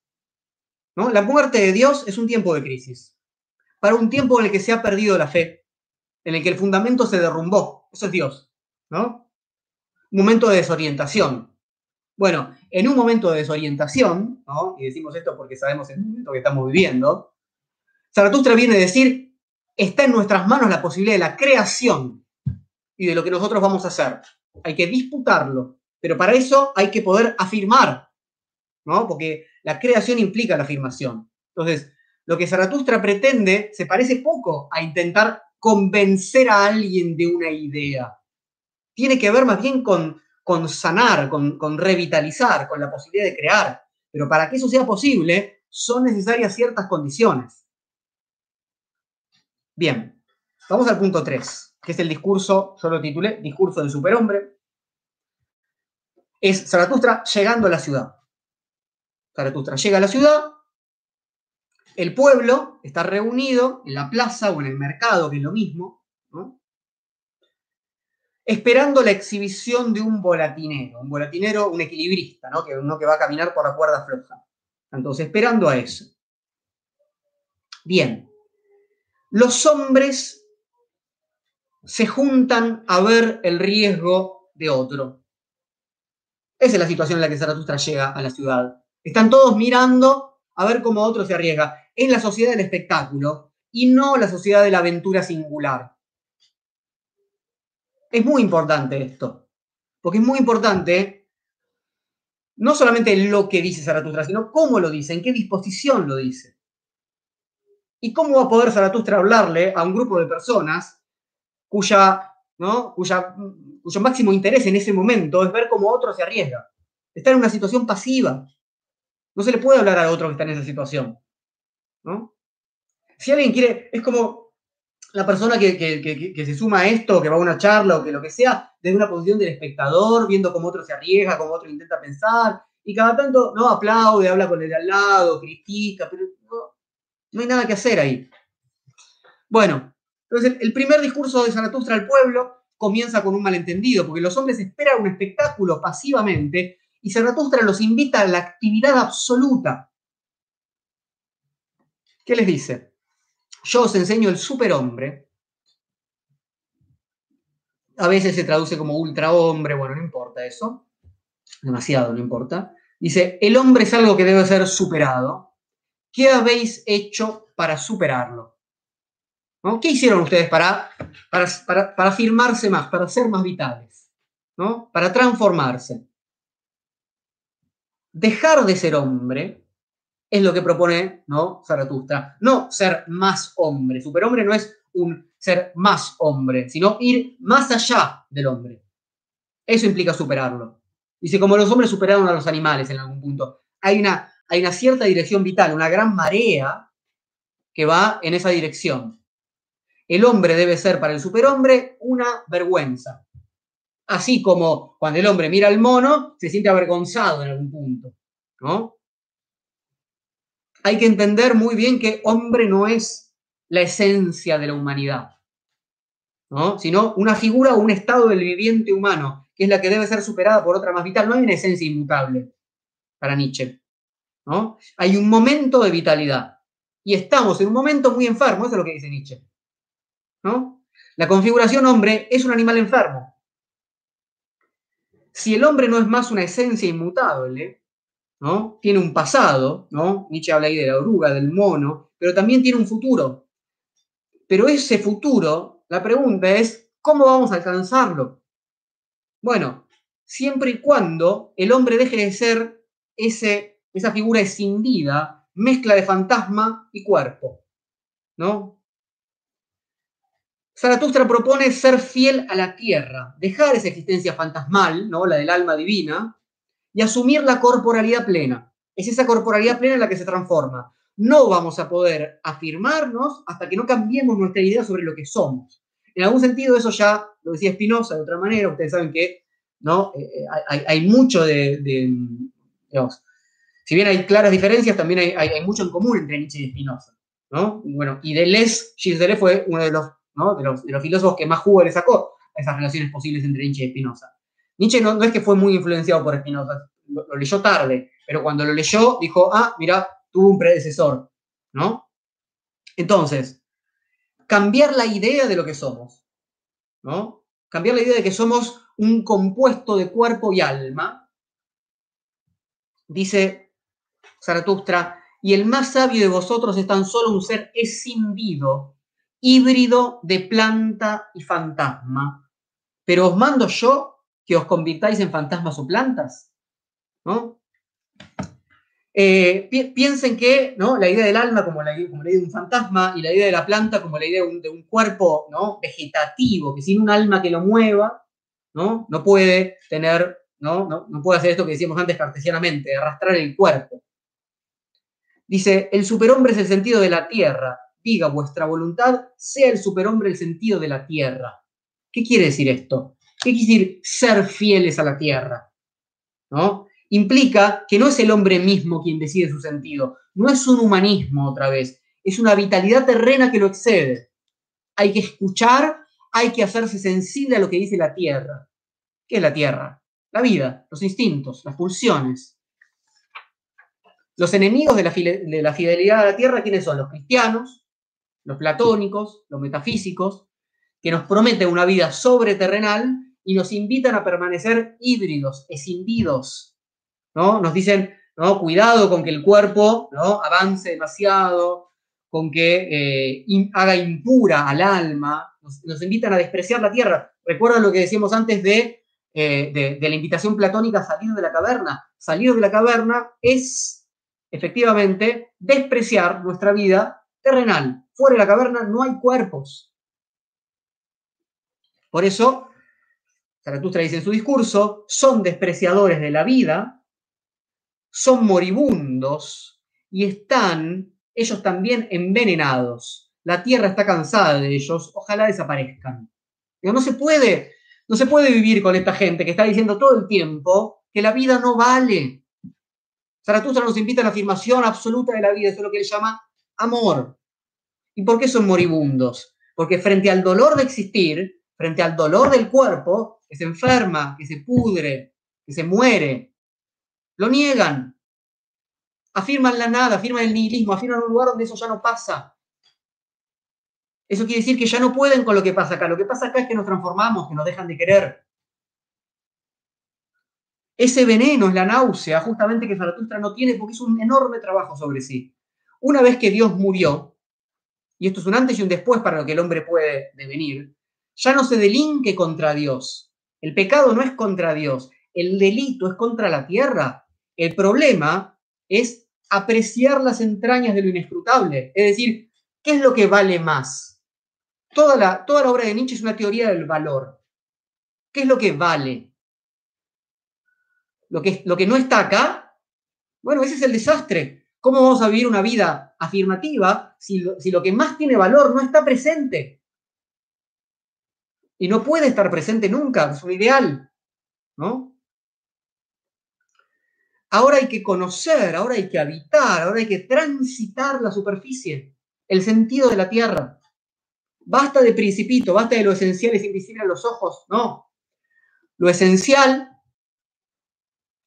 ¿no? La muerte de Dios es un tiempo de crisis. Para un tiempo en el que se ha perdido la fe, en el que el fundamento se derrumbó. Eso es Dios, ¿no? Un momento de desorientación. Bueno, en un momento de desorientación, ¿no? y decimos esto porque sabemos el momento que estamos viviendo, Zaratustra viene a decir, está en nuestras manos la posibilidad de la creación y de lo que nosotros vamos a hacer. Hay que disputarlo, pero para eso hay que poder afirmar, ¿no? Porque la creación implica la afirmación. Entonces, lo que Zaratustra pretende se parece poco a intentar convencer a alguien de una idea. Tiene que ver más bien con con sanar, con, revitalizar, con la posibilidad de crear. Pero para que eso sea posible, son necesarias ciertas condiciones. Bien, vamos al punto 3, que es el discurso, yo lo titulé, Discurso del Superhombre. Es Zaratustra llegando a la ciudad. Zaratustra llega a la ciudad, el pueblo está reunido en la plaza o en el mercado, que es lo mismo, esperando la exhibición de un volatinero, un volatinero, un equilibrista, ¿no? Que, uno que va a caminar por la cuerda floja. Entonces, esperando a eso. Bien, los hombres se juntan a ver el riesgo de otro. Esa es la situación en la que Zaratustra llega a la ciudad. Están todos mirando a ver cómo otro se arriesga. Es la sociedad del espectáculo y no la sociedad de la aventura singular. Es muy importante esto, porque es muy importante no solamente lo que dice Zaratustra, sino cómo lo dice, en qué disposición lo dice. Y cómo va a poder Zaratustra hablarle a un grupo de personas cuya, ¿no? cuya, cuyo máximo interés en ese momento es ver cómo otro se arriesga. Está en una situación pasiva. No se le puede hablar a otro que está en esa situación. ¿no? Si alguien quiere, es como la persona que, se suma a esto, que va a una charla o que lo que sea, desde una posición del espectador, viendo cómo otro se arriesga, cómo otro intenta pensar, y cada tanto no aplaude, habla con el de al lado, critica, pero no, hay nada que hacer ahí. Bueno, entonces el primer discurso de Zaratustra al pueblo comienza con un malentendido, porque los hombres esperan un espectáculo pasivamente y Zaratustra los invita a la actividad absoluta. ¿Qué les dice? Yo os enseño el superhombre. A veces se traduce como ultrahombre, bueno, no importa eso. Demasiado, no importa. Dice, el hombre es algo que debe ser superado. ¿Qué habéis hecho para superarlo? ¿No? ¿Qué hicieron ustedes para, para, para, afirmarse más, para ser más vitales? ¿no? Para transformarse. Dejar de ser hombre es lo que propone ¿no? Zaratustra. No ser más hombre. Superhombre no es un ser más hombre, sino ir más allá del hombre. Eso implica superarlo. Dice, como los hombres superaron a los animales en algún punto. Hay una, hay una cierta dirección vital, una gran marea que va en esa dirección. El hombre debe ser para el superhombre una vergüenza. Así como cuando el hombre mira al mono, se siente avergonzado en algún punto. ¿no? hay que entender muy bien que hombre no es la esencia de la humanidad, ¿no? sino una figura o un estado del viviente humano, que es la que debe ser superada por otra más vital. No hay una esencia inmutable para Nietzsche. ¿no? Hay un momento de vitalidad. Y estamos en un momento muy enfermo, eso es lo que dice Nietzsche. ¿No? La configuración hombre es un animal enfermo. Si el hombre no es más una esencia inmutable, ¿no? Tiene un pasado, ¿no? Nietzsche habla ahí de la oruga, del mono, pero también tiene un futuro. Pero ese futuro, la pregunta es, ¿cómo vamos a alcanzarlo? Bueno, siempre y cuando el hombre deje de ser ese, esa figura escindida, mezcla de fantasma y cuerpo, ¿no? Zaratustra propone ser fiel a la tierra, dejar esa existencia fantasmal, ¿no? la del alma divina, y asumir la corporalidad plena. Es esa corporalidad plena en la que se transforma. No vamos a poder afirmarnos hasta que no cambiemos nuestra idea sobre lo que somos. En algún sentido, eso ya lo decía Spinoza de otra manera. Ustedes saben que ¿no? Eh, eh, hay, mucho de, digamos, si bien hay claras diferencias, también hay, mucho en común entre Nietzsche y Spinoza. ¿no? Bueno, y Deleuze, Gilles Deleuze fue uno de los de, los, filósofos que más jugo le sacó a esas relaciones posibles entre Nietzsche y Spinoza. Nietzsche no, es que fue muy influenciado por Spinoza, lo, leyó tarde, pero cuando lo leyó dijo, ah, mira, tuvo un predecesor, ¿no? Entonces, cambiar la idea de lo que somos, ¿no? Cambiar la idea de que somos un compuesto de cuerpo y alma, dice Zaratustra, y el más sabio de vosotros es tan solo un ser escindido híbrido de planta y fantasma. Pero os mando yo que os convirtáis en fantasmas o plantas. ¿no? Eh, piensen que ¿no? la idea del alma como la, idea de un fantasma y la idea de la planta como la idea de un, cuerpo ¿no? vegetativo, que sin un alma que lo mueva, no, no puede tener, ¿no? No, no puede hacer esto que decíamos antes cartesianamente, arrastrar el cuerpo. Dice, el superhombre es el sentido de la tierra, diga vuestra voluntad, sea el superhombre el sentido de la tierra. ¿Qué quiere decir esto? ¿Qué quiere decir ser fieles a la tierra? ¿No? Implica que no es el hombre mismo quien decide su sentido, no es un humanismo otra vez, es una vitalidad terrena que lo excede. Hay que escuchar, hay que hacerse sensible a lo que dice la tierra. ¿Qué es la tierra? La vida, los instintos, las pulsiones. Los enemigos de la, de la fidelidad a la tierra, ¿quiénes son? Los cristianos, los platónicos, los metafísicos, que nos prometen una vida sobreterrenal y nos invitan a permanecer híbridos, escindidos, ¿no? Nos dicen, ¿no? Cuidado con que el cuerpo, ¿no? Avance demasiado, con que eh, haga impura al alma, nos, invitan a despreciar la tierra. Recuerda lo que decíamos antes de, eh, de, de la invitación platónica a salir de la caverna. Salir de la caverna es, efectivamente, despreciar nuestra vida terrenal. Fuera de la caverna no hay cuerpos. Por eso, Zaratustra dice en su discurso, son despreciadores de la vida, son moribundos y están ellos también envenenados. La tierra está cansada de ellos, ojalá desaparezcan. no se puede, no se puede vivir con esta gente que está diciendo todo el tiempo que la vida no vale. Zaratustra nos invita a la afirmación absoluta de la vida, eso es lo que él llama amor. ¿Y por qué son moribundos? Porque frente al dolor de existir, frente al dolor del cuerpo, que se enferma, que se pudre, que se muere, lo niegan. Afirman la nada, afirman el nihilismo, afirman un lugar donde eso ya no pasa. Eso quiere decir que ya no pueden con lo que pasa acá. Lo que pasa acá es que nos transformamos, que nos dejan de querer. Ese veneno es la náusea, justamente que Zaratustra no tiene porque es un enorme trabajo sobre sí. Una vez que Dios murió, y esto es un antes y un después para lo que el hombre puede devenir, ya no se delinque contra Dios. El pecado no es contra Dios, el delito es contra la tierra. El problema es apreciar las entrañas de lo inescrutable, es decir, ¿qué es lo que vale más? Toda la, toda la obra de Nietzsche es una teoría del valor. ¿Qué es lo que vale? Lo que, lo que no está acá, bueno, ese es el desastre. ¿Cómo vamos a vivir una vida afirmativa si lo, que más tiene valor no está presente? Y no puede estar presente nunca, es un ideal, ¿no? ahora hay que conocer, ahora hay que habitar, ahora hay que transitar la superficie, el sentido de la tierra. Basta de principito, basta de lo esencial es invisible a los ojos, no. Lo esencial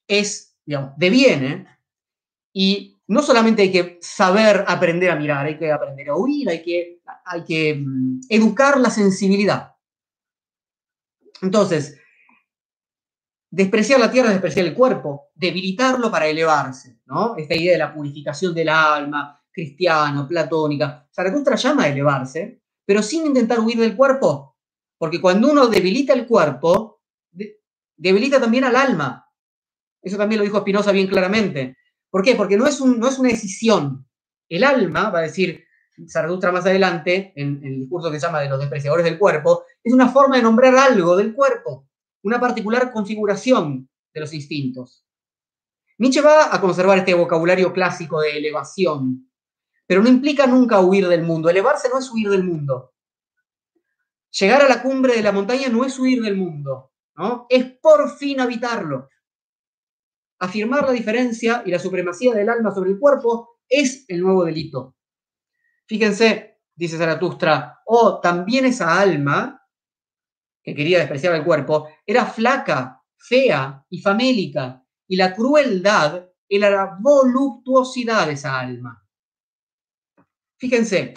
es, digamos, de bien, ¿eh? Y no solamente hay que saber aprender a mirar, hay que aprender a oír, hay que, hay que mm, educar la sensibilidad. Entonces, despreciar la tierra es despreciar el cuerpo, debilitarlo para elevarse, ¿no? Esta idea de la purificación del alma, cristiano, platónica. Zaratustra llama a elevarse, pero sin intentar huir del cuerpo, porque cuando uno debilita el cuerpo, debilita también al alma. Eso también lo dijo Spinoza bien claramente. ¿Por qué? Porque no es, una decisión. El alma, va a decir Zaratustra más adelante, en, el discurso que se llama de los despreciadores del cuerpo, es una forma de nombrar algo del cuerpo, una particular configuración de los instintos. Nietzsche va a conservar este vocabulario clásico de elevación, pero no implica nunca huir del mundo. Elevarse no es huir del mundo. Llegar a la cumbre de la montaña no es huir del mundo, ¿no? Es por fin habitarlo. Afirmar la diferencia y la supremacía del alma sobre el cuerpo es el nuevo delito. Fíjense, dice Zaratustra, o oh, también esa alma, que quería despreciar el cuerpo, era flaca, fea y famélica, y la crueldad era la voluptuosidad de esa alma. Fíjense,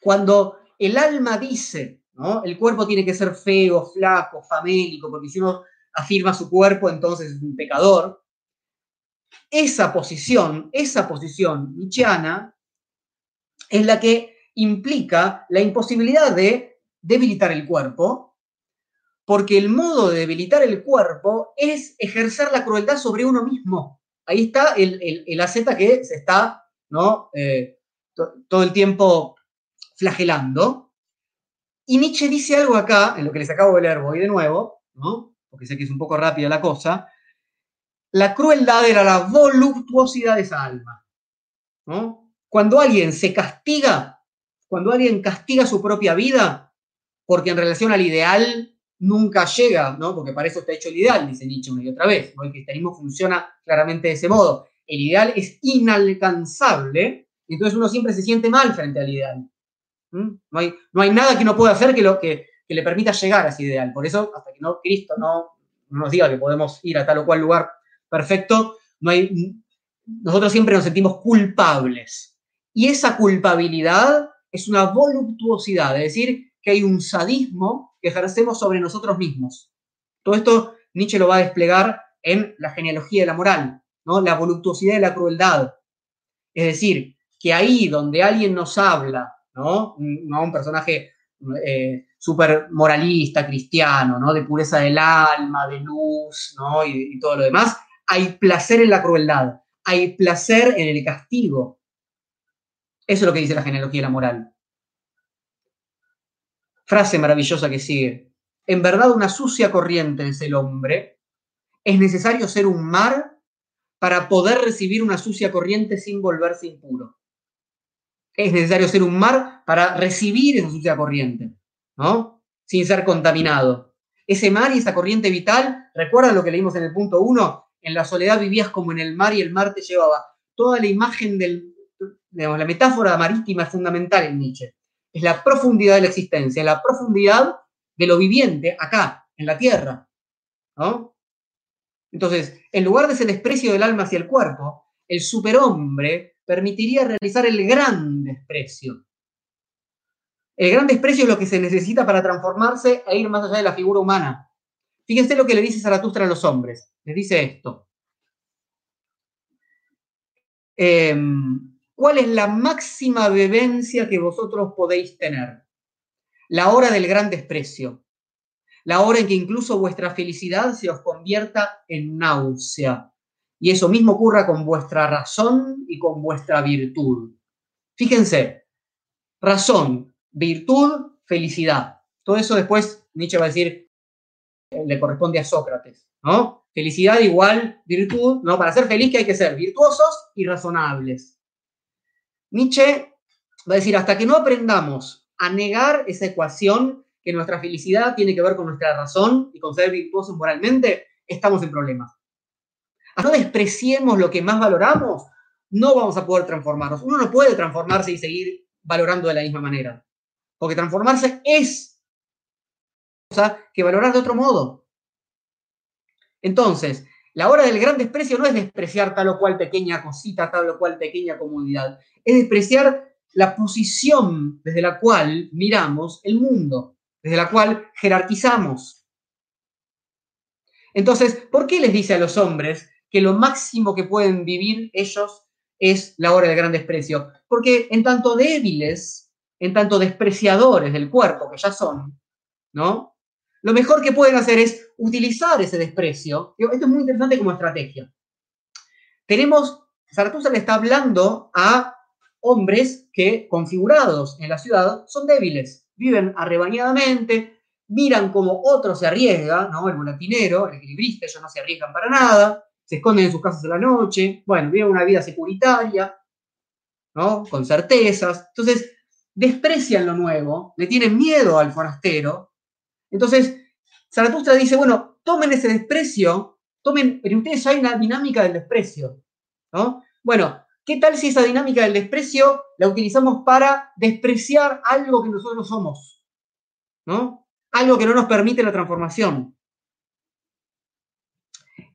cuando el alma dice, ¿no? El cuerpo tiene que ser feo, flaco, famélico, porque si uno afirma su cuerpo, entonces es un pecador. Esa posición, esa posición nietzscheana es la que implica la imposibilidad de debilitar el cuerpo, porque el modo de debilitar el cuerpo es ejercer la crueldad sobre uno mismo. Ahí está el, el, aceta que se está ¿no? Eh, todo el tiempo flagelando. Y Nietzsche dice algo acá, en lo que les acabo de leer, voy de nuevo, ¿no? porque sé que es un poco rápida la cosa. La crueldad era la voluptuosidad de esa alma. ¿no? Cuando alguien se castiga, cuando alguien castiga su propia vida, porque en relación al ideal nunca llega, ¿no? Porque para eso está hecho el ideal, dice Nietzsche una y otra vez. El cristianismo funciona claramente de ese modo. El ideal es inalcanzable, entonces uno siempre se siente mal frente al ideal. No, hay, no hay nada que no pueda hacer que, lo, que, que le permita llegar a ese ideal. Por eso, hasta que no Cristo no, no nos diga que podemos ir a tal o cual lugar perfecto, no hay, nosotros siempre nos sentimos culpables. Y esa culpabilidad es una voluptuosidad, es decir, que hay un sadismo que ejercemos sobre nosotros mismos. Todo esto Nietzsche lo va a desplegar en la genealogía de la moral, ¿no? la voluptuosidad de la crueldad. Es decir, que ahí donde alguien nos habla, ¿no? Un, personaje eh, súper moralista, cristiano, ¿no? de pureza del alma, de luz ¿no? y, y todo lo demás, hay placer en la crueldad, hay placer en el castigo, eso es lo que dice la genealogía de la moral. Frase maravillosa que sigue. En verdad una sucia corriente es el hombre. Es necesario ser un mar para poder recibir una sucia corriente sin volverse impuro. Es necesario ser un mar para recibir esa sucia corriente, ¿no? Sin ser contaminado. Ese mar y esa corriente vital, recuerdan lo que leímos en el punto 1, en la soledad vivías como en el mar y el mar te llevaba. Toda la imagen del, la metáfora marítima es fundamental en Nietzsche. Es la profundidad de la existencia, la profundidad de lo viviente acá, en la tierra. Entonces, en lugar de ese desprecio del alma hacia el cuerpo, el superhombre permitiría realizar el gran desprecio. El gran desprecio es lo que se necesita para transformarse e ir más allá de la figura humana. Fíjense lo que le dice Zaratustra a los hombres. Dice esto. Eh, ¿Cuál es la máxima vivencia que vosotros podéis tener? La hora del gran desprecio. La hora en que incluso vuestra felicidad se os convierta en náusea. Y eso mismo ocurra con vuestra razón y con vuestra virtud. Fíjense, razón, virtud, felicidad. Todo eso después Nietzsche va a decir, le corresponde a Sócrates, ¿no? Felicidad igual virtud, ¿no? Para ser feliz que hay que ser virtuosos y razonables. Nietzsche va a decir, hasta que no aprendamos a negar esa ecuación que nuestra felicidad tiene que ver con nuestra razón y con ser virtuosos moralmente, estamos en problemas. no despreciemos lo que más valoramos, no vamos a poder transformarnos. Uno no puede transformarse y seguir valorando de la misma manera. Porque transformarse es que valorar de otro modo. Entonces, la hora del gran desprecio no es despreciar tal o cual pequeña cosita, tal o cual pequeña comodidad. Es despreciar la posición desde la cual miramos el mundo, desde la cual jerarquizamos. Entonces, ¿por qué les dice a los hombres que lo máximo que pueden vivir ellos es la hora del gran desprecio? Porque en tanto débiles, en tanto despreciadores del cuerpo que ya son, ¿no? Lo mejor que pueden hacer es utilizar ese desprecio. Esto es muy interesante como estrategia. Tenemos, Zaratustra le está hablando a hombres que, configurados en la ciudad, son débiles, viven arrebañadamente, miran como otro se arriesga, ¿no? El volatinero, el equilibrista, ellos no se arriesgan para nada, se esconden en sus casas a la noche, bueno, viven una vida securitaria, ¿no? Con certezas. Entonces, desprecian lo nuevo, le tienen miedo al forastero. Entonces, Zaratustra dice, bueno, tomen ese desprecio, tomen, pero ustedes hay una dinámica del desprecio, ¿no? Bueno, ¿qué tal si esa dinámica del desprecio la utilizamos para despreciar algo que nosotros somos? ¿No? Algo que no nos permite la transformación.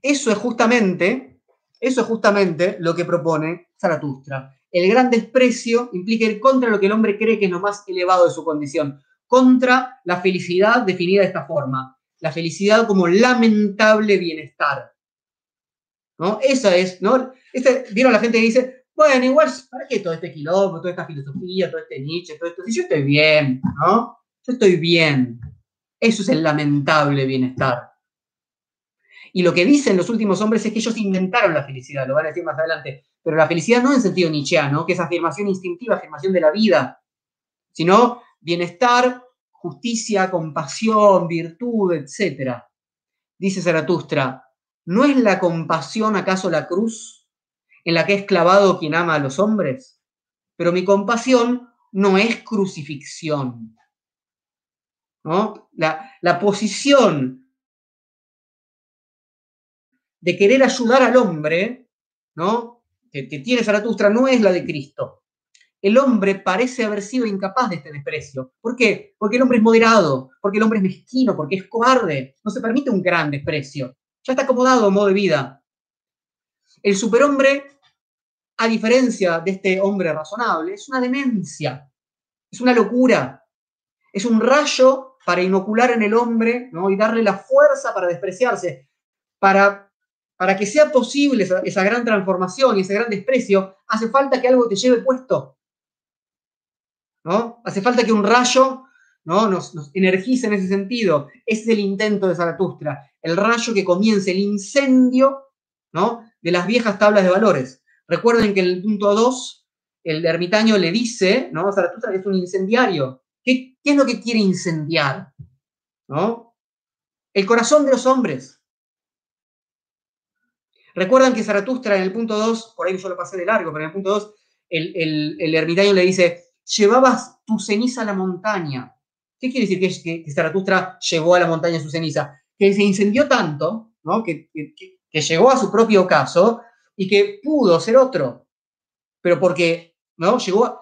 Eso es justamente, eso es justamente lo que propone Zaratustra. El gran desprecio implica ir contra lo que el hombre cree que es lo más elevado de su condición, contra la felicidad definida de esta forma, la felicidad como lamentable bienestar. ¿No? Esa es, ¿no? Este, Vieron la gente que dice, bueno, igual, ¿para qué todo este quilombo, toda esta filosofía, todo este Nietzsche, todo esto? Si yo estoy bien, ¿no? Yo estoy bien. Eso es el lamentable bienestar. Y lo que dicen los últimos hombres es que ellos inventaron la felicidad, lo van a decir más adelante, pero la felicidad no en sentido nietzscheano, que es afirmación instintiva, afirmación de la vida, sino bienestar, justicia, compasión, virtud, etc. Dice Zaratustra, ¿no es la compasión acaso la cruz en la que es clavado quien ama a los hombres? Pero mi compasión no es crucifixión, la, posición de querer ayudar al hombre, ¿no? Que, tiene Zaratustra no es la de Cristo. El hombre parece haber sido incapaz de este desprecio. ¿Por qué? Porque el hombre es moderado, porque el hombre es mezquino, porque es cobarde. No se permite un gran desprecio. Ya está acomodado modo de vida. El superhombre, a diferencia de este hombre razonable, es una demencia, es una locura, es un rayo para inocular en el hombre ¿no? y darle la fuerza para despreciarse, para, para que sea posible esa, gran transformación y ese gran desprecio, hace falta que algo te lleve puesto. ¿No? Hace falta que un rayo ¿no? nos, nos energice en ese sentido. Ese es el intento de Zaratustra, el rayo que comience el incendio ¿no? de las viejas tablas de valores. Recuerden que en el punto 2, el ermitaño le dice, ¿no? Zaratustra que es un incendiario, ¿Qué, es lo que quiere incendiar? ¿No? El corazón de los hombres. Recuerdan que Zaratustra en el punto 2, por ahí yo lo pasé de largo, pero en el punto 2, el, ermitaño le dice, llevabas tu ceniza a la montaña. ¿Qué quiere decir que, que, Zaratustra llevó a la montaña su ceniza? Que se incendió tanto, ¿no? que, que, llegó a su propio caso y que pudo ser otro. Pero porque, ¿no? Llegó a,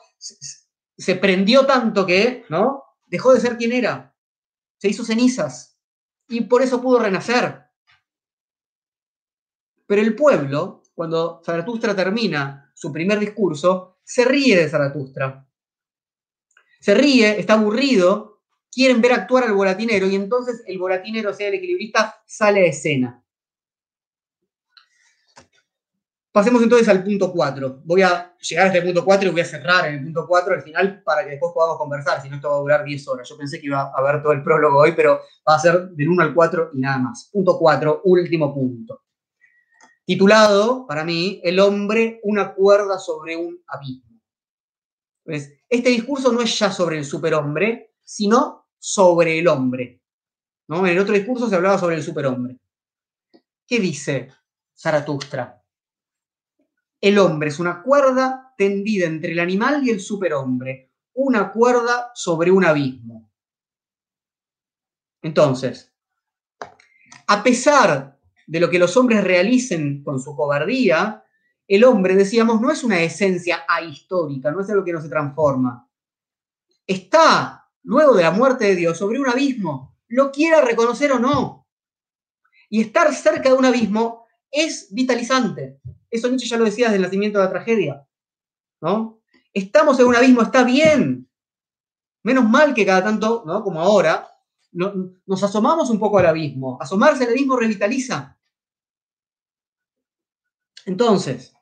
se prendió tanto que, ¿no? Dejó de ser quien era. Se hizo cenizas. Y por eso pudo renacer. Pero el pueblo, cuando Zaratustra termina su primer discurso, se ríe de Zaratustra. Se ríe, está aburrido, quieren ver actuar al volatinero y entonces el volatinero, o sea, el equilibrista, sale a escena. Pasemos entonces al punto 4. Voy a llegar a este punto 4 y voy a cerrar en el punto 4 al final para que después podamos conversar, si no esto va a durar 10 horas. Yo pensé que iba a haber todo el prólogo hoy, pero va a ser del 1 al 4 y nada más. Punto 4, último punto. Titulado, para mí, El hombre, una cuerda sobre un abismo. Este discurso no es ya sobre el superhombre, sino sobre el hombre. En el otro discurso se hablaba sobre el superhombre. ¿Qué dice Zaratustra? El hombre es una cuerda tendida entre el animal y el superhombre, una cuerda sobre un abismo. Entonces, a pesar de lo que los hombres realicen con su cobardía, el hombre, decíamos, no es una esencia ahistórica, no es algo que no se transforma. Está, luego de la muerte de Dios, sobre un abismo, lo quiera reconocer o no. Y estar cerca de un abismo es vitalizante. Eso Nietzsche ya lo decía desde el nacimiento de la tragedia. ¿no? Estamos en un abismo, está bien. Menos mal que cada tanto, ¿no? como ahora, nos asomamos un poco al abismo. Asomarse al abismo revitaliza. Entonces,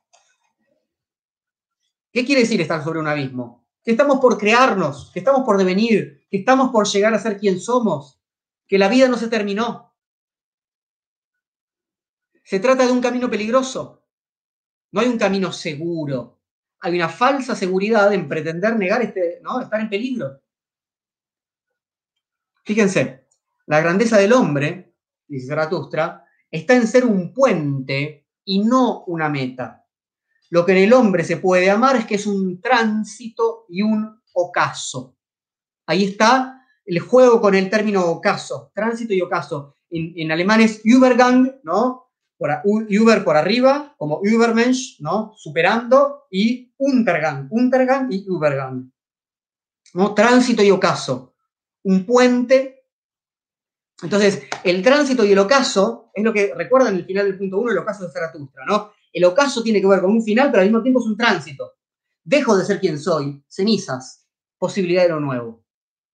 ¿qué quiere decir estar sobre un abismo? Que estamos por crearnos, que estamos por devenir, que estamos por llegar a ser quien somos, que la vida no se terminó. Se trata de un camino peligroso. No hay un camino seguro. Hay una falsa seguridad en pretender negar este, ¿no? estar en peligro. Fíjense, la grandeza del hombre, dice Zaratustra, está en ser un puente y no una meta. Lo que en el hombre se puede amar es que es un tránsito y un ocaso. Ahí está el juego con el término ocaso, tránsito y ocaso. En, alemán es Übergang, ¿no? Por, Über por arriba, como Übermensch, ¿no? Superando, y Untergang, Untergang y Übergang. ¿no? Tránsito y ocaso. Un puente. Entonces, el tránsito y el ocaso es lo que recuerdan el final del punto 1, el ocaso de Zaratustra, ¿no? El ocaso tiene que ver con un final, pero al mismo tiempo es un tránsito. Dejo de ser quien soy, cenizas, posibilidad de lo nuevo,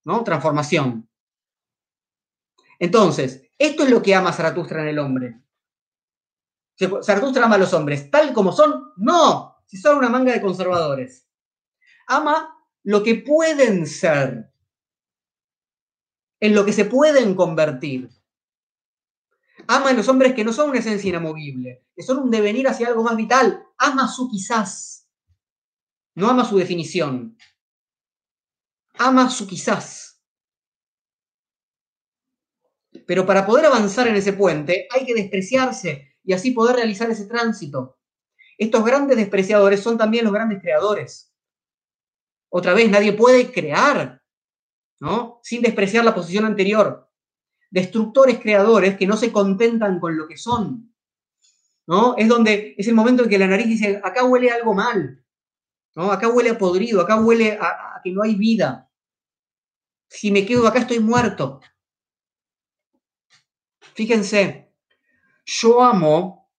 ¿no? Transformación. Entonces, esto es lo que ama Zaratustra en el hombre. Zaratustra ama a los hombres tal como son, no, si son una manga de conservadores. Ama lo que pueden ser, en lo que se pueden convertir. Ama a los hombres que no son una esencia inamovible, que son un devenir hacia algo más vital. Ama su quizás. No ama su definición. Ama su quizás. Pero para poder avanzar en ese puente hay que despreciarse y así poder realizar ese tránsito. Estos grandes despreciadores son también los grandes creadores. Otra vez, nadie puede crear, ¿no? Sin despreciar la posición anterior destructores creadores que no se contentan con lo que son. ¿no? Es donde es el momento en que la nariz dice, acá huele algo mal, ¿no? acá huele a podrido, acá huele a, a que no hay vida. Si me quedo acá estoy muerto. Fíjense, yo amo,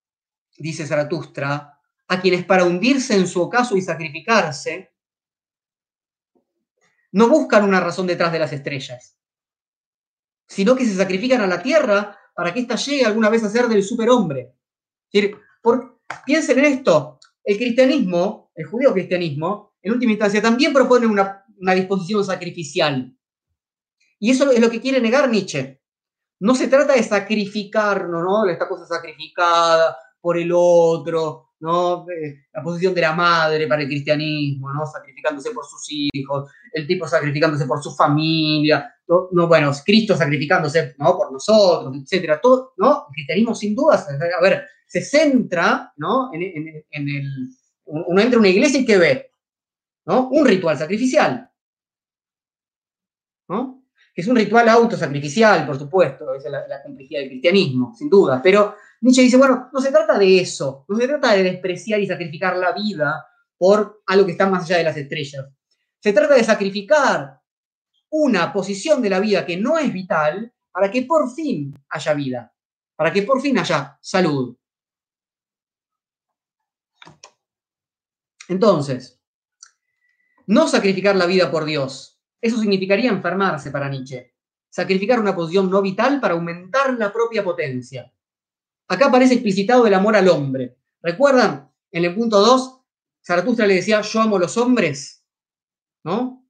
dice Zaratustra, a quienes para hundirse en su ocaso y sacrificarse, no buscan una razón detrás de las estrellas sino que se sacrifican a la tierra para que ésta llegue alguna vez a ser del superhombre. Por, piensen en esto, el cristianismo, el judío cristianismo, en última instancia, también propone una, disposición sacrificial. Y eso es lo que quiere negar Nietzsche. No se trata de sacrificarnos, ¿no? Esta cosa sacrificada por el otro, ¿no? Eh, la posición de la madre para el cristianismo, ¿no? Sacrificándose por sus hijos, el tipo sacrificándose por su familia, no, bueno, Cristo sacrificándose, ¿no? Por nosotros, etcétera, todo, ¿no? El cristianismo sin dudas, a ver, se centra, ¿no? En, el, uno entra una iglesia y ¿qué ve? ¿No? Un ritual sacrificial, ¿no? Que es un ritual autosacrificial, por supuesto, es la, la complejidad del cristianismo, sin duda, pero Nietzsche dice, bueno, no se trata de eso, no se trata de despreciar y sacrificar la vida por algo que está más allá de las estrellas. Se trata de sacrificar una posición de la vida que no es vital para que por fin haya vida, para que por fin haya salud. Entonces, no sacrificar la vida por Dios, eso significaría enfermarse para Nietzsche. Sacrificar una posición no vital para aumentar la propia potencia. Acá aparece explicitado el amor al hombre. ¿Recuerdan? En el punto 2, Zaratustra le decía, yo amo a los hombres, ¿no?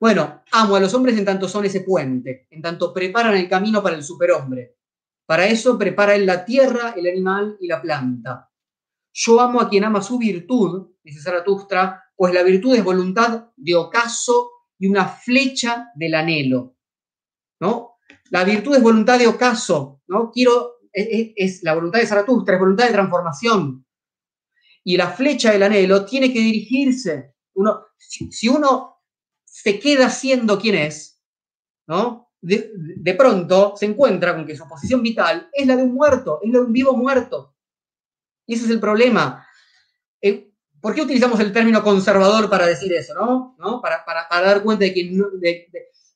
Bueno, amo a los hombres en tanto son ese puente, en tanto preparan el camino para el superhombre. Para eso prepara él la tierra, el animal y la planta. Yo amo a quien ama su virtud, dice Zaratustra, pues la virtud es voluntad de ocaso y una flecha del anhelo. ¿no? La virtud es voluntad de ocaso, ¿no? Quiero es, la voluntad de Zaratustra, es voluntad de transformación. Y la flecha del anhelo tiene que dirigirse. Uno, si, uno se queda siendo quien es, ¿no? de, pronto se encuentra con que su posición vital es la de un muerto, es la de un vivo muerto. Y ese es el problema. Eh, ¿Por qué utilizamos el término conservador para decir eso, no? Para, dar cuenta de quien,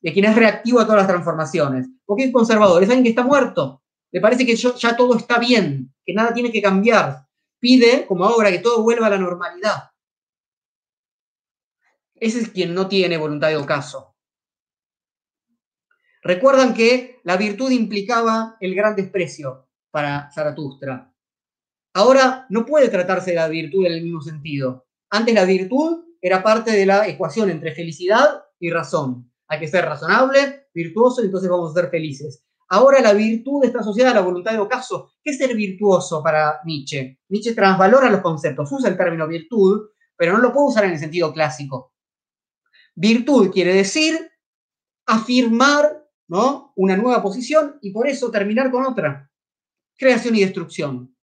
quien, es reactivo a todas las transformaciones. ¿Por qué es conservador? Es alguien que está muerto. Le parece que ya todo está bien, que nada tiene que cambiar. Pide, como ahora, que todo vuelva a la normalidad. Ese es quien no tiene voluntad de ocaso. Recuerdan que la virtud implicaba el gran desprecio para Zaratustra. Ahora no puede tratarse de la virtud en el mismo sentido. Antes la virtud era parte de la ecuación entre felicidad y razón. Hay que ser razonable, virtuoso, y entonces vamos a ser felices. Ahora la virtud está asociada a la voluntad de ocaso. ¿Qué es ser virtuoso para Nietzsche? Nietzsche transvalora los conceptos, usa el término virtud, pero no lo puede usar en el sentido clásico. Virtud quiere decir afirmar ¿no? una nueva posición y por eso terminar con otra. Creación y destrucción.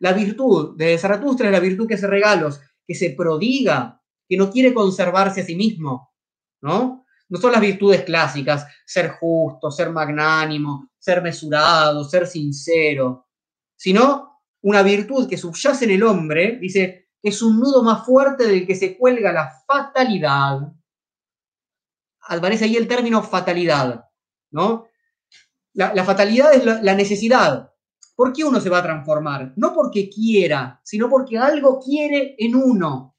La virtud de Zaratustra es la virtud que hace regalos, que se prodiga, que no quiere conservarse a sí mismo. ¿no? no son las virtudes clásicas, ser justo, ser magnánimo, ser mesurado, ser sincero, sino una virtud que subyace en el hombre, dice, es un nudo más fuerte del que se cuelga la fatalidad aparece ahí el término fatalidad, ¿no? La, fatalidad es la, necesidad. ¿Por qué uno se va a transformar? No porque quiera, sino porque algo quiere en uno.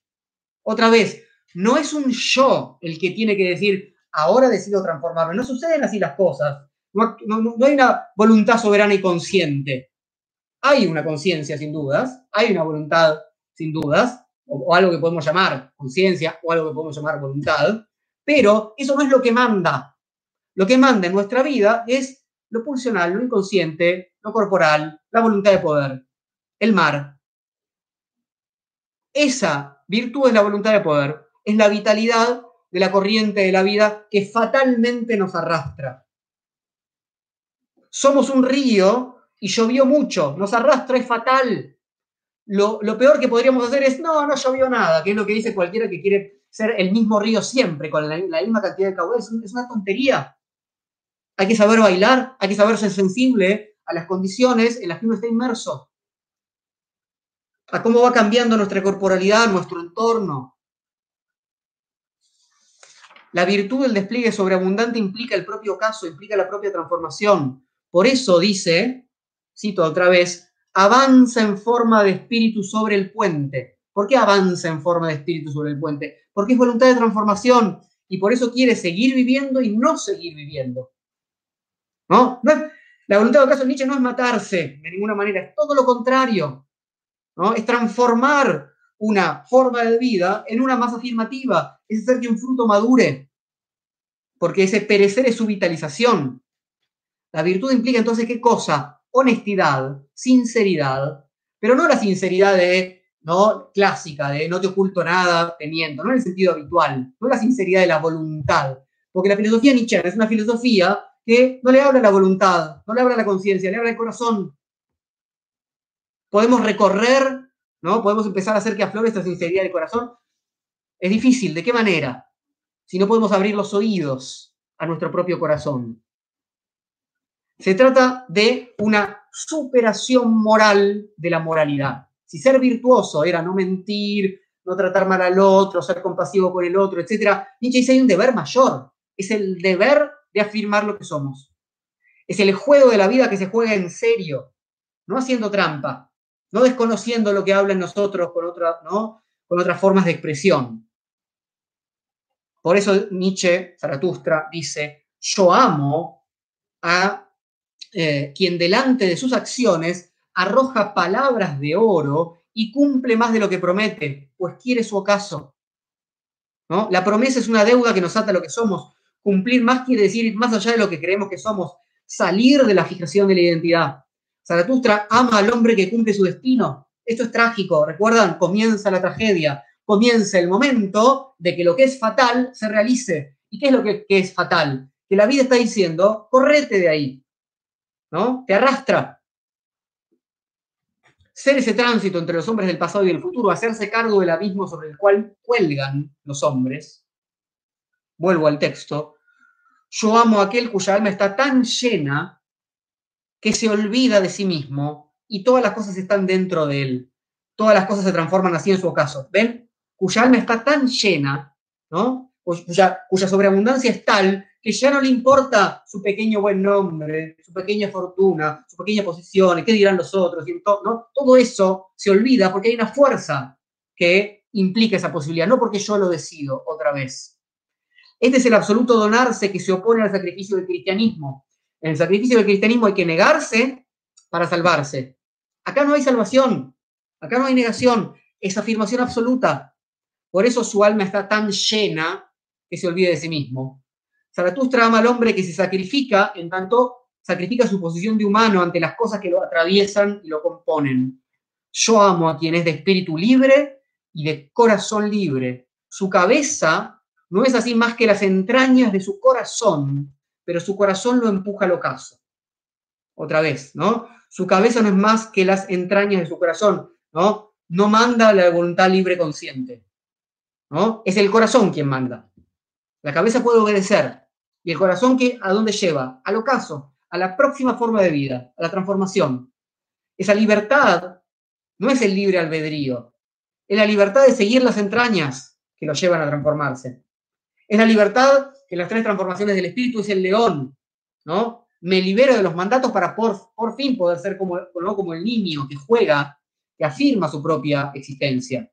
Otra vez, no es un yo el que tiene que decir, ahora decido transformarme. No suceden así las cosas. No, hay una voluntad soberana y consciente. Hay una conciencia, sin dudas. Hay una voluntad, sin dudas. o algo que podemos llamar conciencia, o algo que podemos llamar voluntad. Pero eso no es lo que manda. Lo que manda en nuestra vida es lo pulsional, lo inconsciente, lo corporal, la voluntad de poder, el mar. Esa virtud es la voluntad de poder, es la vitalidad de la corriente de la vida que fatalmente nos arrastra. Somos un río y llovió mucho, nos arrastra, es fatal. Lo, peor que podríamos hacer es, no, no llovió nada, que es lo que dice cualquiera que quiere ser el mismo río siempre, con la, misma cantidad de caudal, es, una tontería. Hay que saber bailar, hay que saber ser sensible a las condiciones en las que uno está inmerso, a cómo va cambiando nuestra corporalidad, nuestro entorno. La virtud del despliegue sobreabundante implica el propio caso, implica la propia transformación. Por eso dice, cito otra vez, avanza en forma de espíritu sobre el puente. ¿Por qué avanza en forma de espíritu sobre el puente? Porque es voluntad de transformación y por eso quiere seguir viviendo y no seguir viviendo. ¿No? la voluntad de caso Nietzsche no es matarse de ninguna manera, es todo lo contrario. ¿no? Es transformar una forma de vida en una más afirmativa, es hacer que un fruto madure, porque ese perecer es su vitalización. La virtud implica entonces qué cosa? Honestidad, sinceridad, pero no la sinceridad de ¿no? clásica de no te oculto nada, te miento, no en el sentido habitual, no la sinceridad de la voluntad. Porque la filosofía nietzscheana es una filosofía que no le habla a la voluntad, no le habla a la conciencia, le habla al corazón. Podemos recorrer, ¿no? Podemos empezar a hacer que aflore esta sinceridad del corazón. Es difícil, ¿de qué manera? Si no podemos abrir los oídos a nuestro propio corazón. Se trata de una superación moral de la moralidad. Si ser virtuoso era no mentir, no tratar mal al otro, ser compasivo con el otro, etc., Nietzsche dice hay un deber mayor. Es el deber de afirmar lo que somos. Es el juego de la vida que se juega en serio, no haciendo trampa, no desconociendo lo que hablan nosotros con, ¿no? con otras formas de expresión. Por eso Nietzsche, Zaratustra, dice, yo amo a eh, quien delante de sus acciones arroja palabras de oro y cumple más de lo que promete, pues quiere su ocaso. ¿no? La promesa es una deuda que nos ata a lo que somos. Cumplir más quiere decir más allá de lo que creemos que somos, salir de la fijación de la identidad. Zaratustra ama al hombre que cumple su destino. Esto es trágico, recuerdan, comienza la tragedia, comienza el momento de que lo que es fatal se realice. ¿Y qué es lo que, que es fatal? Que la vida está diciendo, correte de ahí, ¿no? Te arrastra, ser ese tránsito entre los hombres del pasado y del futuro, hacerse cargo del abismo sobre el cual cuelgan los hombres, vuelvo al texto, Yo amo a aquel cuya alma está tan llena que se olvida de sí mismo y todas las cosas están dentro de él. Todas las cosas se transforman así en su ocaso. ¿Ven? Cuya alma está tan llena, ¿no? Cuya, cuya sobreabundancia es tal que ya no le importa su pequeño buen nombre, su pequeña fortuna, su pequeña posición, qué dirán los otros, ¿no? Todo eso se olvida porque hay una fuerza que implica esa posibilidad, no porque yo lo decido otra vez. Este es el absoluto donarse que se opone al sacrificio del cristianismo. En el sacrificio del cristianismo hay que negarse para salvarse. Acá no hay salvación, acá no hay negación, es afirmación absoluta. Por eso su alma está tan llena que se olvide de sí mismo. Zaratustra ama al hombre que se sacrifica, en tanto sacrifica su posición de humano ante las cosas que lo atraviesan y lo componen. Yo amo a quien es de espíritu libre y de corazón libre. Su cabeza no es así más que las entrañas de su corazón, pero su corazón lo empuja al ocaso. Otra vez, ¿no? Su cabeza no es más que las entrañas de su corazón, ¿no? No manda la voluntad libre consciente, ¿no? Es el corazón quien manda. La cabeza puede obedecer. ¿Y el corazón qué? ¿A dónde lleva? Al ocaso, a la próxima forma de vida, a la transformación. Esa libertad no es el libre albedrío, es la libertad de seguir las entrañas que lo llevan a transformarse. Es la libertad que las tres transformaciones del espíritu es el león, ¿no? Me libero de los mandatos para por, por fin poder ser como, como el niño que juega, que afirma su propia existencia.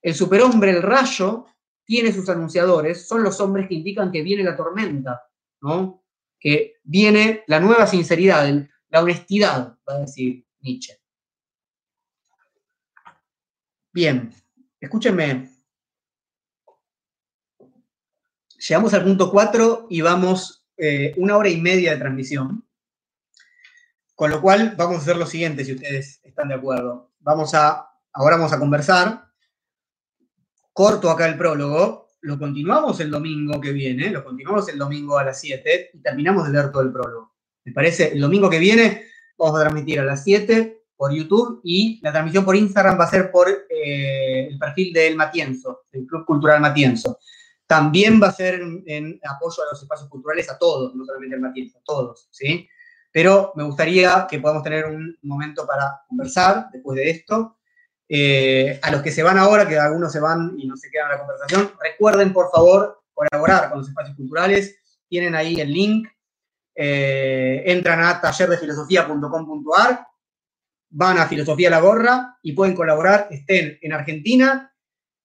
El superhombre, el rayo, tiene sus anunciadores, son los hombres que indican que viene la tormenta, ¿no? Que viene la nueva sinceridad, la honestidad, va a decir Nietzsche. Bien, escúchenme. Llegamos al punto 4 y vamos eh, una hora y media de transmisión. Con lo cual vamos a hacer lo siguiente, si ustedes están de acuerdo. Vamos a, ahora vamos a conversar corto acá el prólogo, lo continuamos el domingo que viene, lo continuamos el domingo a las 7 y terminamos de leer todo el prólogo. ¿Me parece? El domingo que viene vamos a transmitir a las 7 por YouTube y la transmisión por Instagram va a ser por eh, el perfil del Matienzo, del Club Cultural Matienzo. También va a ser en, apoyo a los espacios culturales a todos, no solamente al Matienzo, a todos, ¿sí? Pero me gustaría que podamos tener un momento para conversar después de esto eh, a los que se van ahora, que algunos se van y no se quedan en la conversación, recuerden por favor colaborar con los espacios culturales. Tienen ahí el link. Eh, entran a tallerdefilosofía.com.ar, van a Filosofía La Gorra y pueden colaborar, estén en Argentina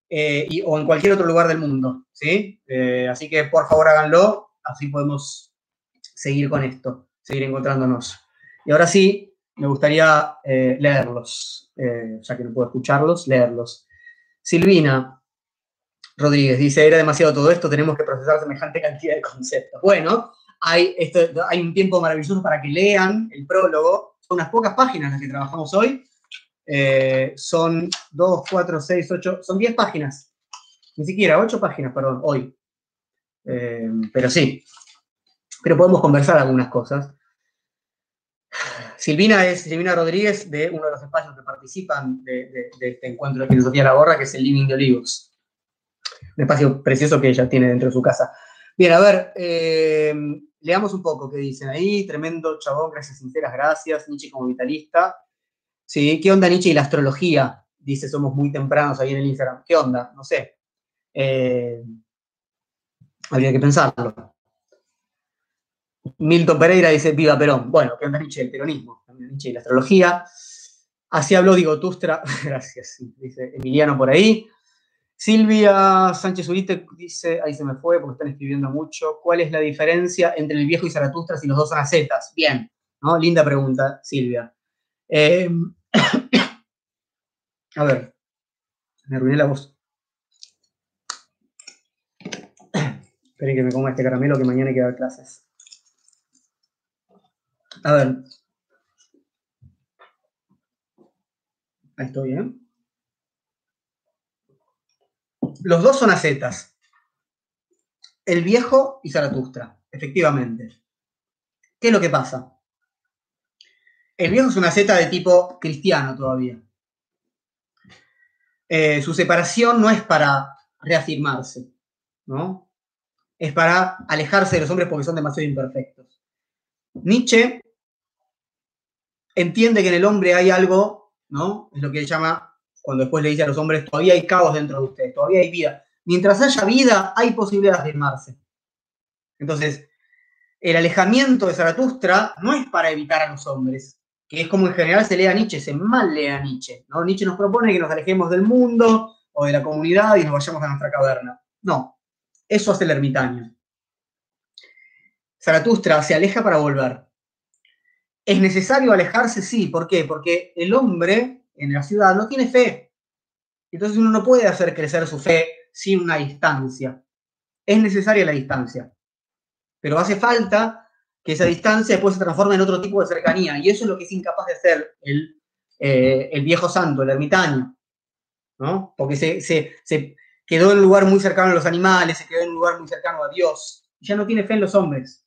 eh, o en cualquier otro lugar del mundo. ¿sí? así que por favor háganlo, así podemos seguir con esto, seguir encontrándonos. Y ahora sí, me gustaría leerlos. Eh, ya que no puedo escucharlos, leerlos. Silvina Rodríguez dice, era demasiado todo esto, tenemos que procesar semejante cantidad de conceptos. Bueno, hay, un tiempo maravilloso para que lean el prólogo. Son unas pocas páginas las que trabajamos hoy. Eh, son 2, 4, 6, 8, son 10 páginas. Ni siquiera, 8 páginas, perdón, hoy. Eh, pero sí. Pero podemos conversar algunas cosas. Silvina es Silvina Rodríguez de uno de los espacios que participan de, este encuentro de filosofía de la gorra, que es el Living de Olivos. Un espacio precioso que ella tiene dentro de su casa. Bien, a ver, eh, leamos un poco qué dicen ahí. Tremendo chabón, gracias, sinceras gracias. Nietzsche como vitalista. Sí, ¿qué onda Nietzsche y la astrología? Dice, somos muy tempranos ahí en el Instagram. ¿Qué onda? No sé. Eh, habría que pensarlo. Milton Pereira dice, viva Perón. Bueno, que onda Nietzsche el peronismo, Nietzsche y la astrología. Así habló Digo Tustra, gracias, dice Emiliano por ahí. Silvia Sánchez Urite dice, ahí se me fue porque están escribiendo mucho, ¿cuál es la diferencia entre el viejo y Zaratustra si los dos son acetas? Bien, ¿no? Linda pregunta, Silvia. Eh, a ver, me arruiné la voz. Esperen que me coma este caramelo que mañana hay que dar clases. A ver. Ahí estoy, ¿eh? Los dos son acetas. El viejo y Zaratustra, efectivamente. ¿Qué es lo que pasa? El viejo es una aceta de tipo cristiano todavía. Eh, su separación no es para reafirmarse, ¿no? es para alejarse de los hombres porque son demasiado imperfectos. Nietzsche entiende que en el hombre hay algo, ¿no? Es lo que él llama, cuando después le dice a los hombres, todavía hay caos dentro de ustedes, todavía hay vida. Mientras haya vida, hay posibilidades de armarse. Entonces, el alejamiento de Zaratustra no es para evitar a los hombres, que es como en general se lee a Nietzsche, se mal lee a Nietzsche. ¿no? Nietzsche nos propone que nos alejemos del mundo o de la comunidad y nos vayamos a nuestra caverna. No, eso hace el ermitaño. Zaratustra se aleja para volver. ¿Es necesario alejarse? Sí. ¿Por qué? Porque el hombre en la ciudad no tiene fe. Entonces uno no puede hacer crecer su fe sin una distancia. Es necesaria la distancia. Pero hace falta que esa distancia después se transforme en otro tipo de cercanía. Y eso es lo que es incapaz de hacer el, eh, el viejo santo, el ermitaño. ¿no? Porque se, se, quedó en un lugar muy cercano a los animales, se quedó en un lugar muy cercano a Dios. Ya no tiene fe en los hombres.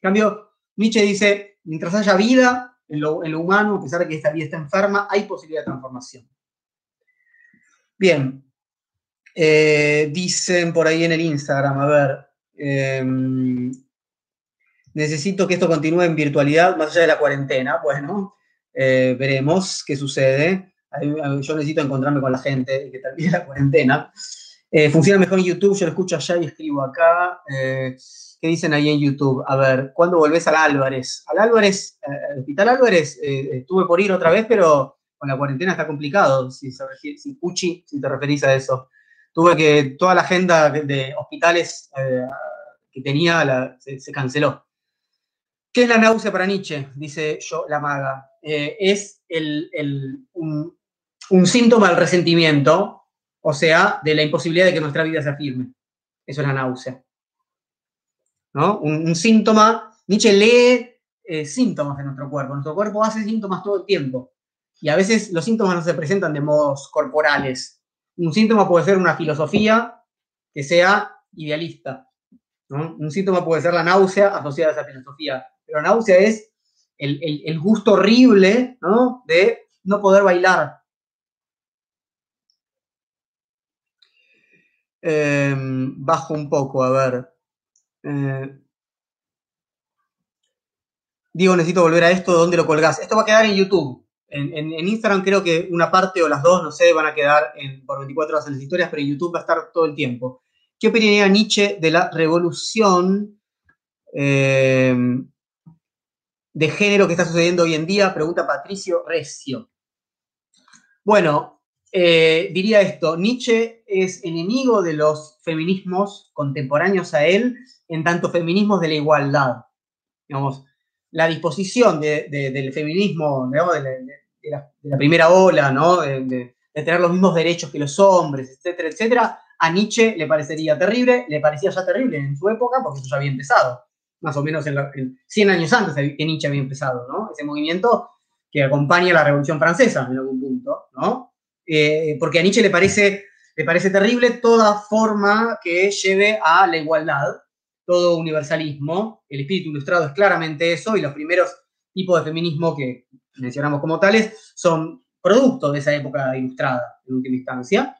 En cambio, Nietzsche dice, mientras haya vida en lo, humano, a pesar de que esta vida está enferma, hay posibilidad de transformación. Bien, eh, dicen por ahí en el Instagram, a ver, em, necesito que esto continúe en virtualidad más allá de la cuarentena. Bueno, eh, veremos qué sucede. Yo necesito encontrarme con la gente que termine la cuarentena. Eh, funciona mejor en YouTube, yo lo escucho allá y escribo acá. ¿Qué dicen ahí en YouTube? A ver, ¿cuándo volvés al Álvarez? Al Álvarez, eh, al Hospital Álvarez, eh, estuve por ir otra vez, pero con la cuarentena está complicado, si, si, Puchi, si te referís a eso. Tuve que, toda la agenda de, hospitales eh, que tenía se, canceló. ¿Qué es la náusea para Nietzsche? Dice yo, la maga. es un, un síntoma del resentimiento, o sea, de la imposibilidad de que nuestra vida se afirme. Eso es la náusea. Un, síntoma, Nietzsche lee eh, síntomas de nuestro cuerpo, nuestro cuerpo hace síntomas todo el tiempo. Y a veces los síntomas no se presentan de modos corporales. Un síntoma puede ser una filosofía que sea idealista, Un síntoma puede ser la náusea asociada a esa filosofía, pero la náusea es el, gusto horrible de no poder bailar. Em, bajo un poco, a ver. Eh, digo, necesito volver a esto, ¿dónde lo colgás? Esto va a quedar en YouTube. En, Instagram creo que una parte o las dos, no sé, van a quedar por 24 horas en las historias, pero en YouTube va a estar todo el tiempo. ¿Qué opinaría Nietzsche de la revolución eh, de género que está sucediendo hoy en día? Pregunta Patricio Recio. Bueno, eh, diría esto, Nietzsche es enemigo de los feminismos contemporáneos a él, en tanto feminismos de la igualdad. Digamos, la disposición del feminismo, de, la, primera ola, ¿no? de, tener los mismos derechos que los hombres, etcétera, etcétera, a Nietzsche le parecería terrible, le parecía ya terrible en su época, porque eso ya había empezado, más o menos en, 100 años antes que Nietzsche había empezado, ¿no? ese movimiento que acompaña la Revolución Francesa en algún punto, ¿no? Eh, porque a Nietzsche le parece, le parece terrible toda forma que lleve a la igualdad, todo universalismo. El espíritu ilustrado es claramente eso, y los primeros tipos de feminismo que mencionamos como tales son producto de esa época ilustrada, en última instancia.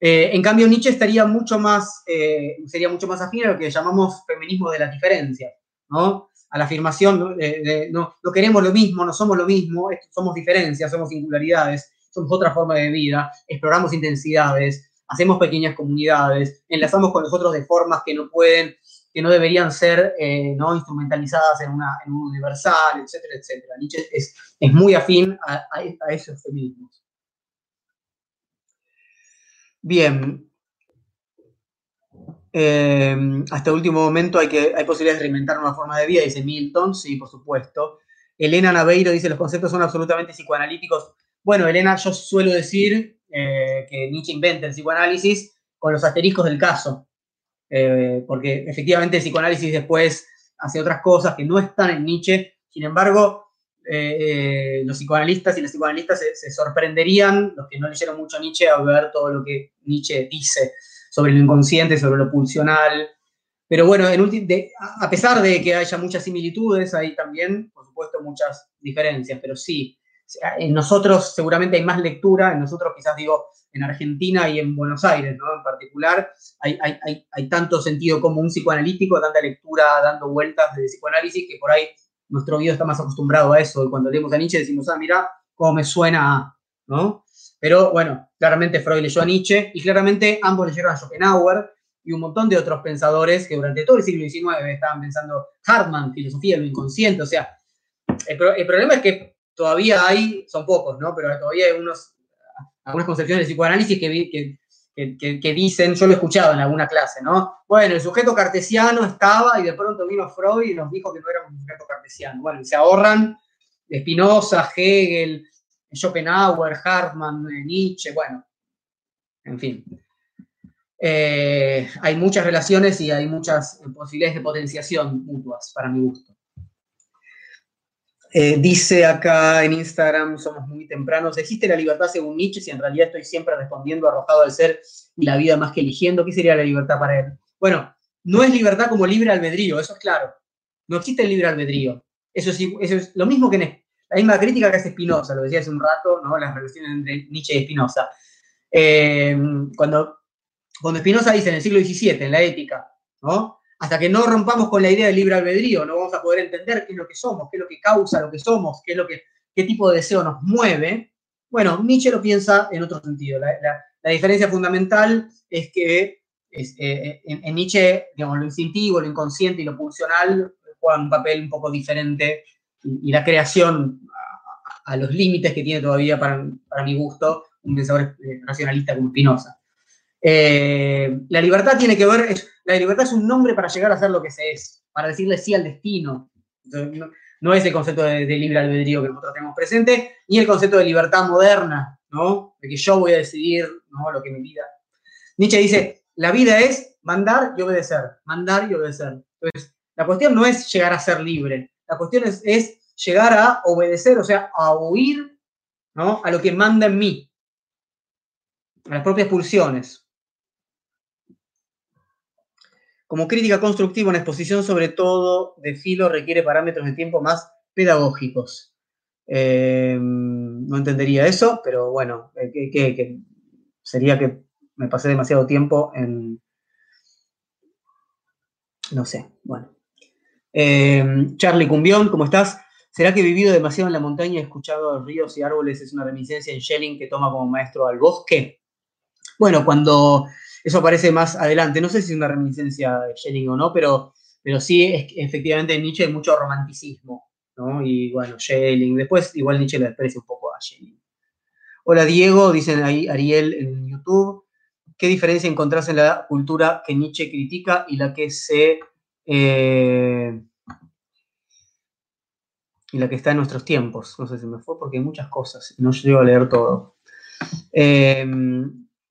Eh, en cambio, Nietzsche estaría mucho más, eh, sería mucho más afín a lo que llamamos feminismo de la diferencia, ¿no? A la afirmación de, no, no, queremos lo mismo, no somos lo mismo, somos diferencias, somos singularidades somos otra forma de vida, exploramos intensidades, hacemos pequeñas comunidades, enlazamos con nosotros de formas que no pueden, que no deberían ser eh, ¿no? instrumentalizadas en, una, un universal, etcétera, etcétera. Nietzsche es, es muy afín a, esos feminismos. Bien. Eh, hasta el último momento hay, que, hay posibilidades de reinventar una forma de vida, dice Milton, sí, por supuesto. Elena Naveiro dice, los conceptos son absolutamente psicoanalíticos. Bueno, Elena, yo suelo decir eh, que Nietzsche inventa el psicoanálisis con los asteriscos del caso, eh, porque efectivamente el psicoanálisis después hace otras cosas que no están en Nietzsche, sin embargo, eh, los psicoanalistas y las psicoanalistas se, sorprenderían, los que no leyeron mucho Nietzsche, a ver todo lo que Nietzsche dice sobre lo inconsciente, sobre lo pulsional. Pero bueno, a pesar de que haya muchas similitudes, hay también, por supuesto, muchas diferencias, pero sí, en nosotros seguramente hay más lectura, en nosotros quizás digo en Argentina y en Buenos Aires, ¿no? En particular, hay, hay, tanto sentido como un psicoanalítico, tanta lectura dando vueltas de psicoanálisis que por ahí nuestro oído está más acostumbrado a eso. Y cuando leemos a Nietzsche decimos, ah, mira, cómo me suena, ¿no? Pero bueno, claramente Freud leyó a Nietzsche y claramente ambos leyeron a Schopenhauer y un montón de otros pensadores que durante todo el siglo XIX estaban pensando Hartmann, filosofía de lo inconsciente. O sea, el, el problema es que todavía hay, son pocos, ¿no? Pero todavía hay unos, algunas concepciones de psicoanálisis que, dicen, yo lo he escuchado en alguna clase, ¿no? Bueno, el sujeto cartesiano estaba y de pronto vino Freud y nos dijo que no era un sujeto cartesiano. Bueno, se ahorran Spinoza, Hegel, Schopenhauer, Hartmann, Nietzsche, bueno, en fin. Eh, hay muchas relaciones y hay muchas posibilidades de potenciación mutuas para mi gusto. Eh, dice acá en Instagram, somos muy tempranos, ¿existe la libertad según Nietzsche si en realidad estoy siempre respondiendo arrojado al ser y la vida más que eligiendo? ¿Qué sería la libertad para él? Bueno, no es libertad como libre albedrío, eso es claro. No existe el libre albedrío. Eso es, eso es lo mismo que en, la misma crítica que hace Spinoza, lo decía hace un rato, ¿no? las relaciones entre Nietzsche y Spinoza. Eh, cuando, cuando Spinoza dice en el siglo XVII, en la ética, ¿no? Hasta que no rompamos con la idea del libre albedrío, no vamos a poder entender qué es lo que somos, qué es lo que causa lo que somos, qué es lo que, qué tipo de deseo nos mueve. Bueno, Nietzsche lo piensa en otro sentido. La, diferencia fundamental es que eh, en, Nietzsche, digamos, lo instintivo, lo inconsciente y lo pulsional juegan un papel un poco diferente y, la creación a, los límites que tiene todavía, para, para mi gusto, un pensador eh, racionalista como Spinoza. Eh, la libertad tiene que ver, la libertad es un nombre para llegar a ser lo que se es, para decirle sí al destino. no, es el concepto de, libre albedrío que nosotros tenemos presente, ni el concepto de libertad moderna, ¿no? De que yo voy a decidir, ¿no? Lo que mi vida. Nietzsche dice, la vida es mandar y obedecer, mandar y obedecer. Entonces, la cuestión no es llegar a ser libre, la cuestión es, es llegar a obedecer, o sea, a oír, ¿no? A lo que manda en mí, a las propias pulsiones. Como crítica constructiva, una exposición sobre todo de filo requiere parámetros de tiempo más pedagógicos. Eh, no entendería eso, pero bueno, eh, sería que me pasé demasiado tiempo en... No sé, bueno. Eh, Charlie Cumbión, ¿cómo estás? ¿Será que he vivido demasiado en la montaña he escuchado ríos y árboles? Es una reminiscencia en Schelling que toma como maestro al bosque. Bueno, cuando eso aparece más adelante. No sé si es una reminiscencia de Schelling o no, pero, pero sí, es, efectivamente en Nietzsche hay mucho romanticismo, ¿no? Y bueno, Schelling. Después igual Nietzsche le desprecia un poco a Schelling. Hola Diego, dicen ahí Ariel en YouTube. ¿Qué diferencia encontrás en la cultura que Nietzsche critica y la que se... Eh, y la que está en nuestros tiempos. No sé si me fue porque hay muchas cosas. No llego a leer todo. Eh,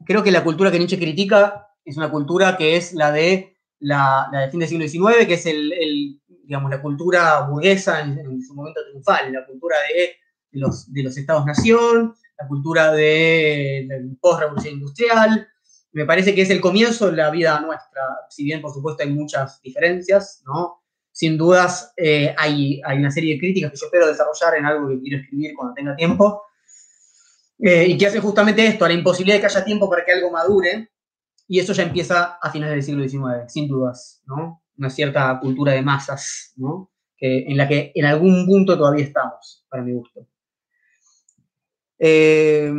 creo que la cultura que Nietzsche critica es una cultura que es la de la, la del fin del siglo XIX, que es el, digamos, la cultura burguesa en, su momento triunfal, la cultura de, los, de los estados-nación, la cultura de la post-revolución industrial. Me parece que es el comienzo de la vida nuestra, si bien por supuesto hay muchas diferencias, ¿no? Sin dudas eh, hay, hay una serie de críticas que yo espero desarrollar en algo que quiero escribir cuando tenga tiempo, eh, y que hace justamente esto, a la imposibilidad de que haya tiempo para que algo madure, y eso ya empieza a finales del siglo XIX, sin dudas, ¿no? Una cierta cultura de masas, ¿no? en la que en algún punto todavía estamos, para mi gusto. Eh,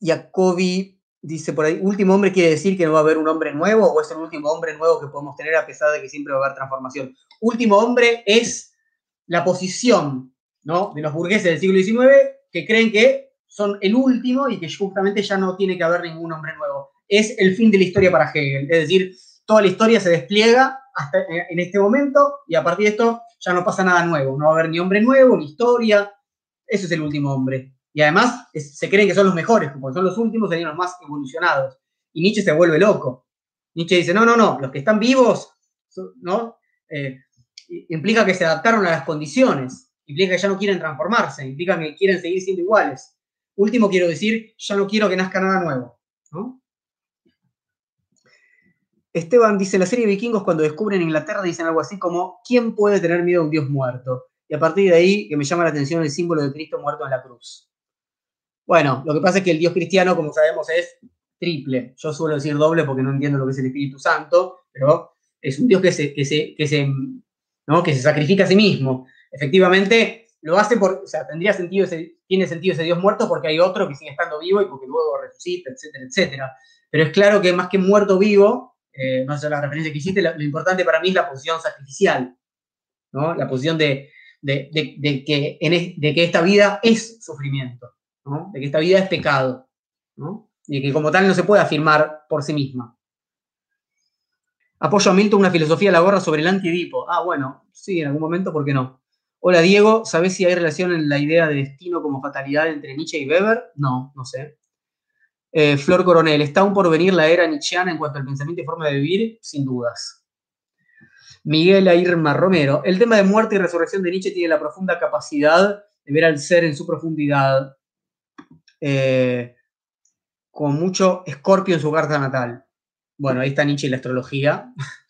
Jacobi dice por ahí, último hombre quiere decir que no va a haber un hombre nuevo o es el último hombre nuevo que podemos tener a pesar de que siempre va a haber transformación. Último hombre es la posición ¿no? de los burgueses del siglo XIX que creen que son el último y que justamente ya no tiene que haber ningún hombre nuevo. Es el fin de la historia para Hegel, es decir, toda la historia se despliega hasta en este momento y a partir de esto ya no pasa nada nuevo, no va a haber ni hombre nuevo, ni historia, eso es el último hombre. Y además se creen que son los mejores, porque son los últimos, serían los más evolucionados. Y Nietzsche se vuelve loco. Nietzsche dice, no, no, no, los que están vivos, ¿no? Eh, implica que se adaptaron a las condiciones, implica que ya no quieren transformarse, implica que quieren seguir siendo iguales. Último quiero decir, ya no quiero que nazca nada nuevo. Esteban dice, la serie de vikingos cuando descubren Inglaterra dicen algo así como, ¿quién puede tener miedo a un dios muerto? y a partir de ahí que me llama la atención el símbolo de Cristo muerto en la cruz. Bueno, lo que pasa es que el Dios cristiano, como sabemos, es triple. Yo suelo decir doble porque no entiendo lo que es el Espíritu Santo, pero es un Dios que se, que se, que se, ¿no? que se sacrifica a sí mismo. Efectivamente, lo hace por, o sea, tendría sentido ese, tiene sentido ese Dios muerto porque hay otro que sigue estando vivo y porque luego resucita, etcétera, etcétera. Pero es claro que más que muerto vivo, eh, no sé la referencia que hiciste, lo, importante para mí es la posición sacrificial, ¿no? La posición de, de, de, de que esta vida es sufrimiento, ¿no? De que esta vida es pecado, ¿no? Y que como tal no se puede afirmar por sí misma. Apoyo a Milton una filosofía de la gorra sobre el antidipo. Ah, bueno, sí, en algún momento, ¿por qué no? Hola Diego, ¿sabes si hay relación en la idea de destino como fatalidad entre Nietzsche y Weber? No, no sé. Eh, Flor Coronel, ¿está aún por venir la era nietzscheana en cuanto al pensamiento y forma de vivir? Sin dudas. Miguel Airma Romero, el tema de muerte y resurrección de Nietzsche tiene la profunda capacidad de ver al ser en su profundidad, eh, con mucho escorpio en su carta natal. Bueno, ahí está Nietzsche y la astrología.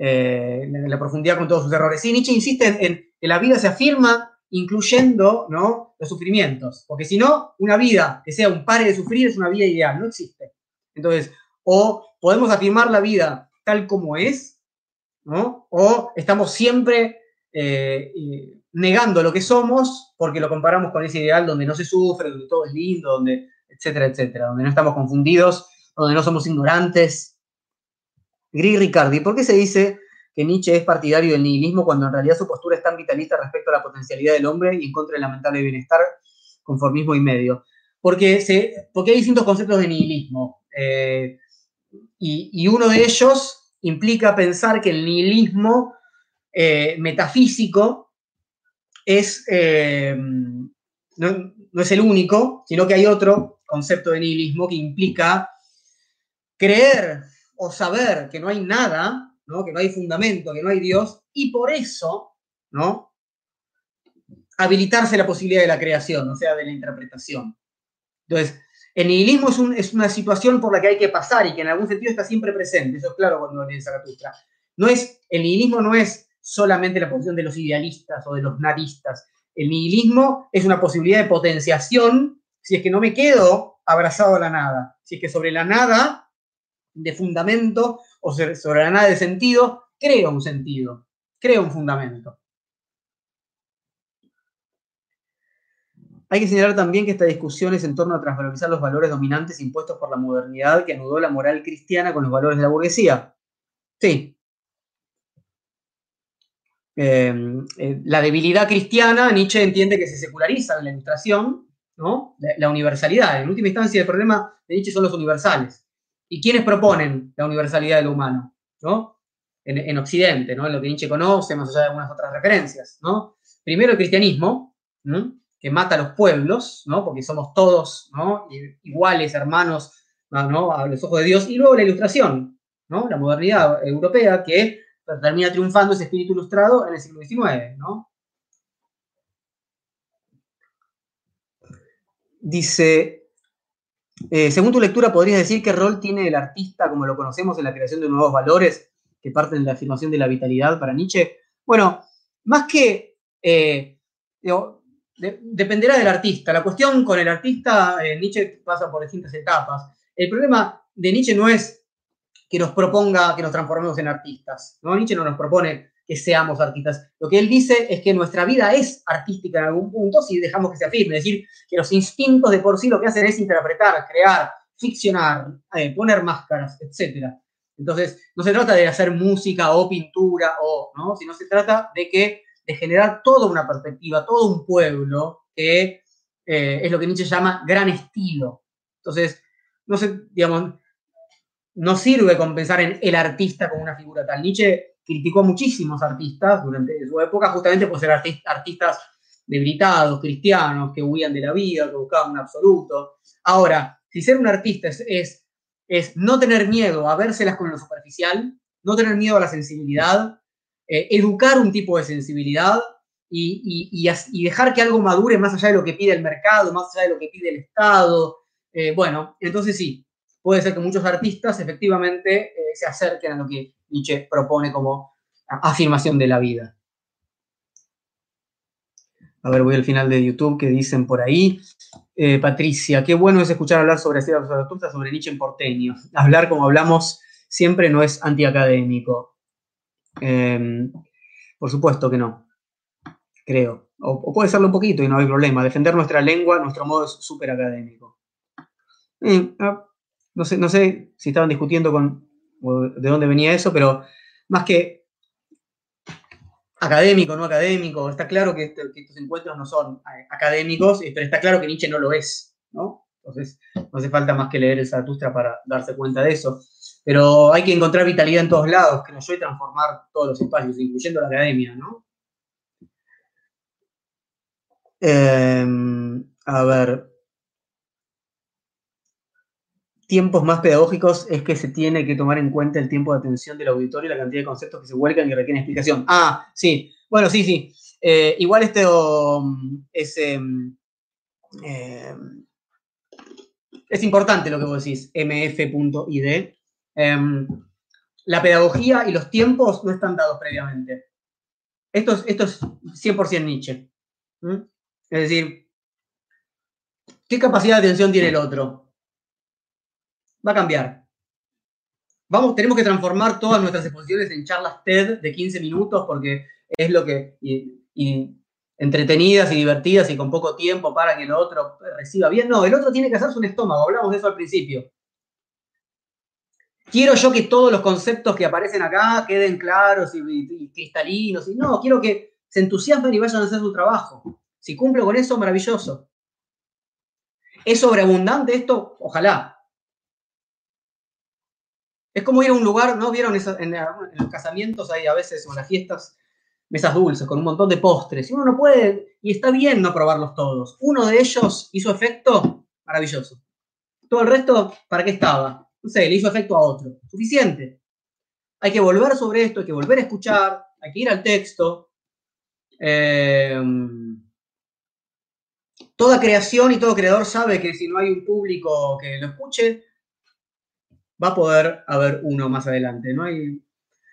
Eh, la, profundidad con todos sus errores. Sí, Nietzsche insiste en, que la vida se afirma incluyendo ¿no? los sufrimientos, porque si no, una vida que sea un pare de sufrir es una vida ideal, no existe. Entonces, o podemos afirmar la vida tal como es, ¿no? o estamos siempre eh, negando lo que somos porque lo comparamos con ese ideal donde no se sufre, donde todo es lindo, donde, etcétera, etcétera, donde no estamos confundidos, donde no somos ignorantes. Gris Ricardi, ¿por qué se dice que Nietzsche es partidario del nihilismo cuando en realidad su postura es tan vitalista respecto a la potencialidad del hombre y en contra del lamentable bienestar, conformismo y medio. Porque, se, porque hay distintos conceptos de nihilismo. Eh, y, uno de ellos implica pensar que el nihilismo eh, metafísico es, eh, no, no es el único, sino que hay otro concepto de nihilismo que implica creer o saber que no hay nada que no hay fundamento, que no hay Dios, y por eso, ¿no? Habilitarse la posibilidad de la creación, o sea, de la interpretación. Entonces, el nihilismo es, una situación por la que hay que pasar y que en algún sentido está siempre presente, eso es claro cuando lee Zaratustra. No es, el nihilismo no es solamente la posición de los idealistas o de los nadistas. El nihilismo es una posibilidad de potenciación si es que no me quedo abrazado a la nada, si es que sobre la nada de fundamento o sobre la nada de sentido, crea un sentido, crea un fundamento. Hay que señalar también que esta discusión es en torno a transvalorizar los valores dominantes impuestos por la modernidad que anudó la moral cristiana con los valores de la burguesía. Sí. Eh, eh, la debilidad cristiana, Nietzsche entiende que se seculariza en la ilustración, ¿no? la universalidad. En última instancia, el problema de Nietzsche son los universales. ¿Y quiénes proponen la universalidad de lo humano? ¿no? En, Occidente, ¿no? lo que Nietzsche conoce, más allá de algunas otras referencias. ¿no? Primero el cristianismo, que mata a los pueblos, ¿no? porque somos todos ¿no? iguales, hermanos ¿no? a los ojos de Dios, y luego la ilustración, ¿no? la modernidad europea, que termina triunfando ese espíritu ilustrado en el siglo XIX. ¿no? Dice, eh, según tu lectura, ¿podrías decir qué rol tiene el artista como lo conocemos en la creación de nuevos valores que parten de la afirmación de la vitalidad para Nietzsche? Bueno, más que... Eh, dependerá del artista. La cuestión con el artista, eh, Nietzsche pasa por distintas etapas. El problema de Nietzsche no es que nos proponga que nos transformemos en artistas. ¿no? Nietzsche no nos propone que seamos artistas. Lo que él dice es que nuestra vida es artística en algún punto si dejamos que se afirme, es decir, que los instintos de por sí lo que hacen es interpretar, crear, ficcionar, eh, poner máscaras, etc. Entonces, no se trata de hacer música o pintura, o, ¿no? sino se trata de, que, de generar toda una perspectiva, todo un pueblo, que eh, es lo que Nietzsche llama gran estilo. Entonces, no sé, digamos, no sirve con pensar en el artista como una figura tal. Nietzsche criticó a muchísimos artistas durante su época, justamente por ser artistas debilitados, cristianos, que huían de la vida, que buscaban un absoluto. Ahora, si ser un artista es, es, no tener miedo a vérselas con lo superficial, no tener miedo a la sensibilidad, eh, educar un tipo de sensibilidad y, y, dejar que algo madure más allá de lo que pide el mercado, más allá de lo que pide el Estado. Eh, bueno, entonces sí, puede ser que muchos artistas efectivamente eh, se acerquen a lo que Nietzsche propone como afirmación de la vida. A ver, voy al final de YouTube que dicen por ahí. Eh, Patricia, qué bueno es escuchar hablar sobre Zaratustra, sobre Nietzsche en porteño. Hablar como hablamos siempre no es antiacadémico. Em, por supuesto que no, creo. O, puede serlo un poquito y no hay problema. Defender nuestra lengua, nuestro modo es súper académico. Eh, ah, no, sé, no sé si estaban discutiendo con de dónde venía eso, pero más que académico, no académico, está claro que, este, estos encuentros no son eh, académicos, pero está claro que Nietzsche no lo es, ¿no? Entonces, no hace falta más que leer el Zaratustra para darse cuenta de eso. Pero hay que encontrar vitalidad en todos lados, que nos ayude a transformar todos los espacios, incluyendo la academia, ¿no? Em, a ver. Tiempos más pedagógicos es que se tiene que tomar en cuenta el tiempo de atención del auditorio y la cantidad de conceptos que se vuelcan y requieren explicación. Ah, sí. Bueno, sí, sí. Eh, igual este es, em, em, es importante lo que vos decís, mf.id. la pedagogía y los tiempos no están dados previamente. Esto es, esto es 100% Nietzsche. Es decir, ¿qué capacidad de atención tiene el otro? Va a cambiar. Vamos, tenemos que transformar todas nuestras exposiciones en charlas TED de 15 minutos porque es lo que, y, entretenidas y divertidas y con poco tiempo para que el otro reciba bien. No, el otro tiene que hacerse un estómago, hablamos de eso al principio. Quiero yo que todos los conceptos que aparecen acá queden claros y, y cristalinos. Y no, quiero que se entusiasmen y vayan a hacer su trabajo. Si cumplo con eso, maravilloso. ¿Es sobreabundante esto? Ojalá. Es como ir a un lugar, ¿no? ¿Vieron en, los casamientos hay a veces o en las fiestas mesas dulces con un montón de postres? Y uno no puede, y está bien no probarlos todos. Uno de ellos hizo efecto, maravilloso. Todo el resto, ¿para qué estaba? No sé, le hizo efecto a otro. Suficiente. Hay que volver sobre esto, hay que volver a escuchar, hay que ir al texto. Eh, toda creación y todo creador sabe que si no hay un público que lo escuche, va a poder haber uno más adelante. No hay,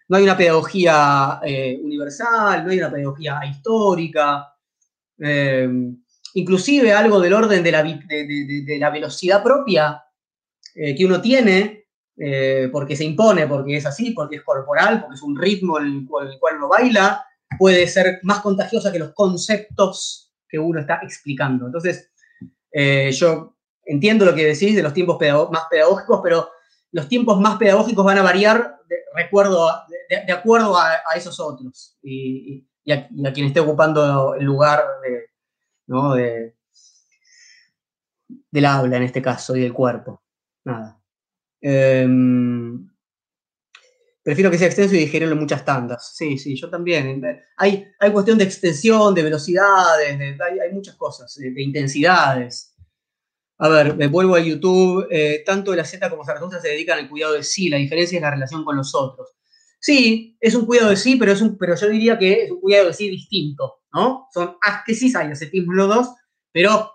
no hay una pedagogía eh, universal, no hay una pedagogía histórica, eh, inclusive algo del orden de la, de, la velocidad propia eh, que uno tiene, porque se impone, porque es así, porque es corporal, porque es un ritmo en el cual, uno baila, puede ser más contagiosa que los conceptos uno está explicando. Entonces, yo entiendo lo que decís de los tiempos más pedagógicos, pero los tiempos más pedagógicos van a variar de, recuerdo, de, acuerdo a, esos otros y, a, quien esté ocupando el lugar de, ¿no? de, del habla en este caso y del cuerpo. Nada. Em, Prefiero que sea extenso y digerirlo en muchas tandas. Sí, sí, yo también. Hay, hay cuestión de extensión, de velocidades, hay, muchas cosas, de, intensidades. A ver, me vuelvo a YouTube. Eh, tanto la Z como Zaratustra se dedican al cuidado de sí. La diferencia es la relación con los otros. Sí, es un cuidado de sí, pero, es un, pero yo diría que es un cuidado de sí distinto, ¿no? Son asquesis, hay ascetismo los dos, pero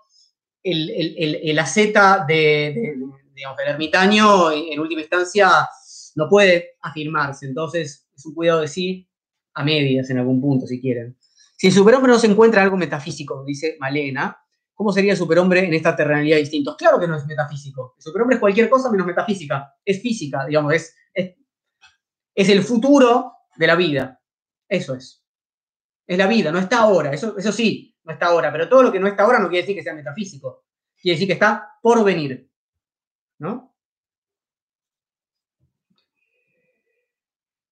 el, el, el, AZ de, digamos, del ermitaño, en última instancia, no puede afirmarse. Entonces, es un cuidado de sí a medias en algún punto, si quieren. Si el superhombre no se encuentra algo metafísico, dice Malena, ¿cómo sería el superhombre en esta terrenalidad de instintos? Claro que no es metafísico. El superhombre es cualquier cosa menos metafísica. Es física, digamos, es, es, el futuro de la vida. Eso es. Es la vida, no está ahora. Eso, eso sí, no está ahora. Pero todo lo que no está ahora no quiere decir que sea metafísico. Quiere decir que está por venir. ¿No?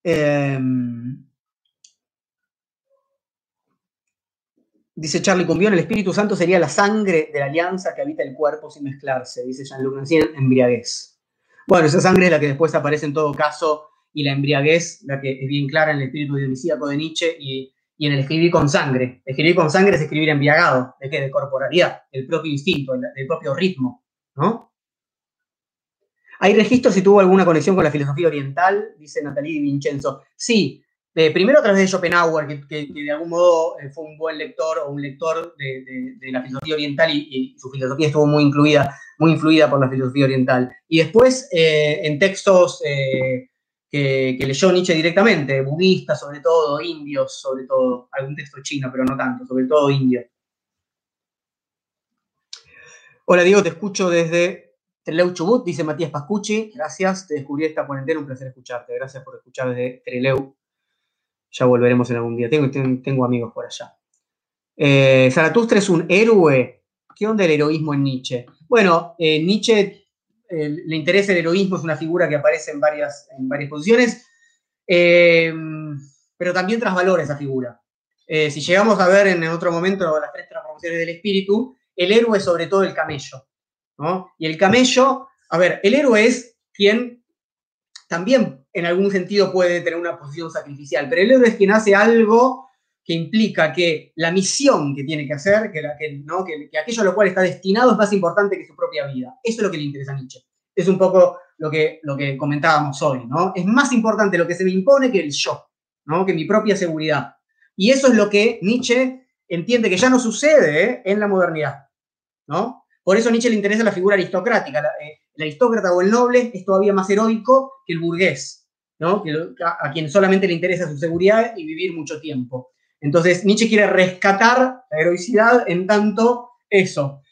Em, dice Charlie Cumbión, el Espíritu Santo sería la sangre de la alianza que habita el cuerpo sin mezclarse, dice Jean-Luc Nancy, embriaguez. Bueno, esa sangre es la que después aparece en todo caso, y la embriaguez, la que es bien clara en el espíritu dionisíaco de Nietzsche y, en el escribir con sangre. Escribir con sangre es escribir embriagado, ¿de qué? De corporalidad, del propio instinto, del propio ritmo, ¿no? ¿Hay registros si tuvo alguna conexión con la filosofía oriental? Dice Natalie Di Vincenzo. Sí, eh, primero a través de Schopenhauer, que, de algún modo eh, fue un buen lector o un lector de, la filosofía oriental y, su filosofía estuvo muy incluida, muy influida por la filosofía oriental. Y después eh, en textos que, leyó Nietzsche directamente, budistas sobre todo, indios sobre todo, algún texto chino, pero no tanto, sobre todo indio. Hola Diego, te escucho desde Treleu Chubut, dice Matías Pascucci. Gracias, te descubrí esta cuarentena, un placer escucharte. Gracias por escuchar desde Treleu. Ya volveremos en algún día. Tengo, tengo amigos por allá. Eh, Zaratustra es un héroe. ¿Qué onda el heroísmo en Nietzsche? Bueno, eh, Nietzsche eh, le interesa el heroísmo, es una figura que aparece en varias, en varias posiciones, eh, pero también trasvalora esa figura. Si llegamos a ver en otro momento las tres transformaciones del espíritu, el héroe es sobre todo el camello. ¿no? Y el camello, a ver, el héroe es quien también en algún sentido puede tener una posición sacrificial, pero el héroe es quien hace algo que implica que la misión que tiene que hacer, que, que, aquello a lo cual está destinado es más importante que su propia vida. Eso es lo que le interesa a Nietzsche. Es un poco lo que, lo que comentábamos hoy, ¿no? Es más importante lo que se me impone que el yo, ¿no? Que mi propia seguridad. Y eso es lo que Nietzsche entiende que ya no sucede en la modernidad, ¿no? Por eso a Nietzsche le interesa la figura aristocrática. Eh, el aristócrata o el noble es todavía más heroico que el burgués, ¿no? a quien solamente le interesa su seguridad y vivir mucho tiempo. Entonces, Nietzsche quiere rescatar la heroicidad en tanto eso.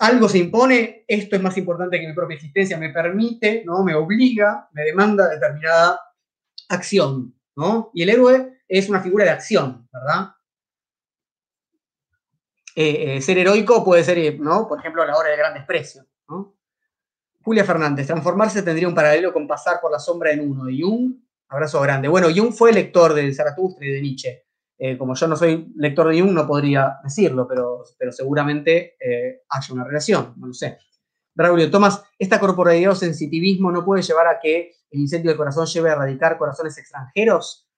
Algo se impone, esto es más importante que mi propia existencia, me permite, ¿no? me obliga, me demanda determinada acción. ¿no? Y el héroe es una figura de acción, ¿verdad? Eh, eh, ser heroico puede ser, ¿no? por ejemplo, la hora del gran desprecio. Julia Fernández, transformarse tendría un paralelo con pasar por la sombra en uno. Jung, abrazo grande. Bueno, Jung fue lector de Zaratustra y de Nietzsche. Eh, como yo no soy lector de Jung, no podría decirlo, pero, pero seguramente eh, haya una relación, no lo sé. Braulio, Tomás, ¿esta corporalidad o sensitivismo no puede llevar a que el incendio del corazón lleve a erradicar corazones extranjeros?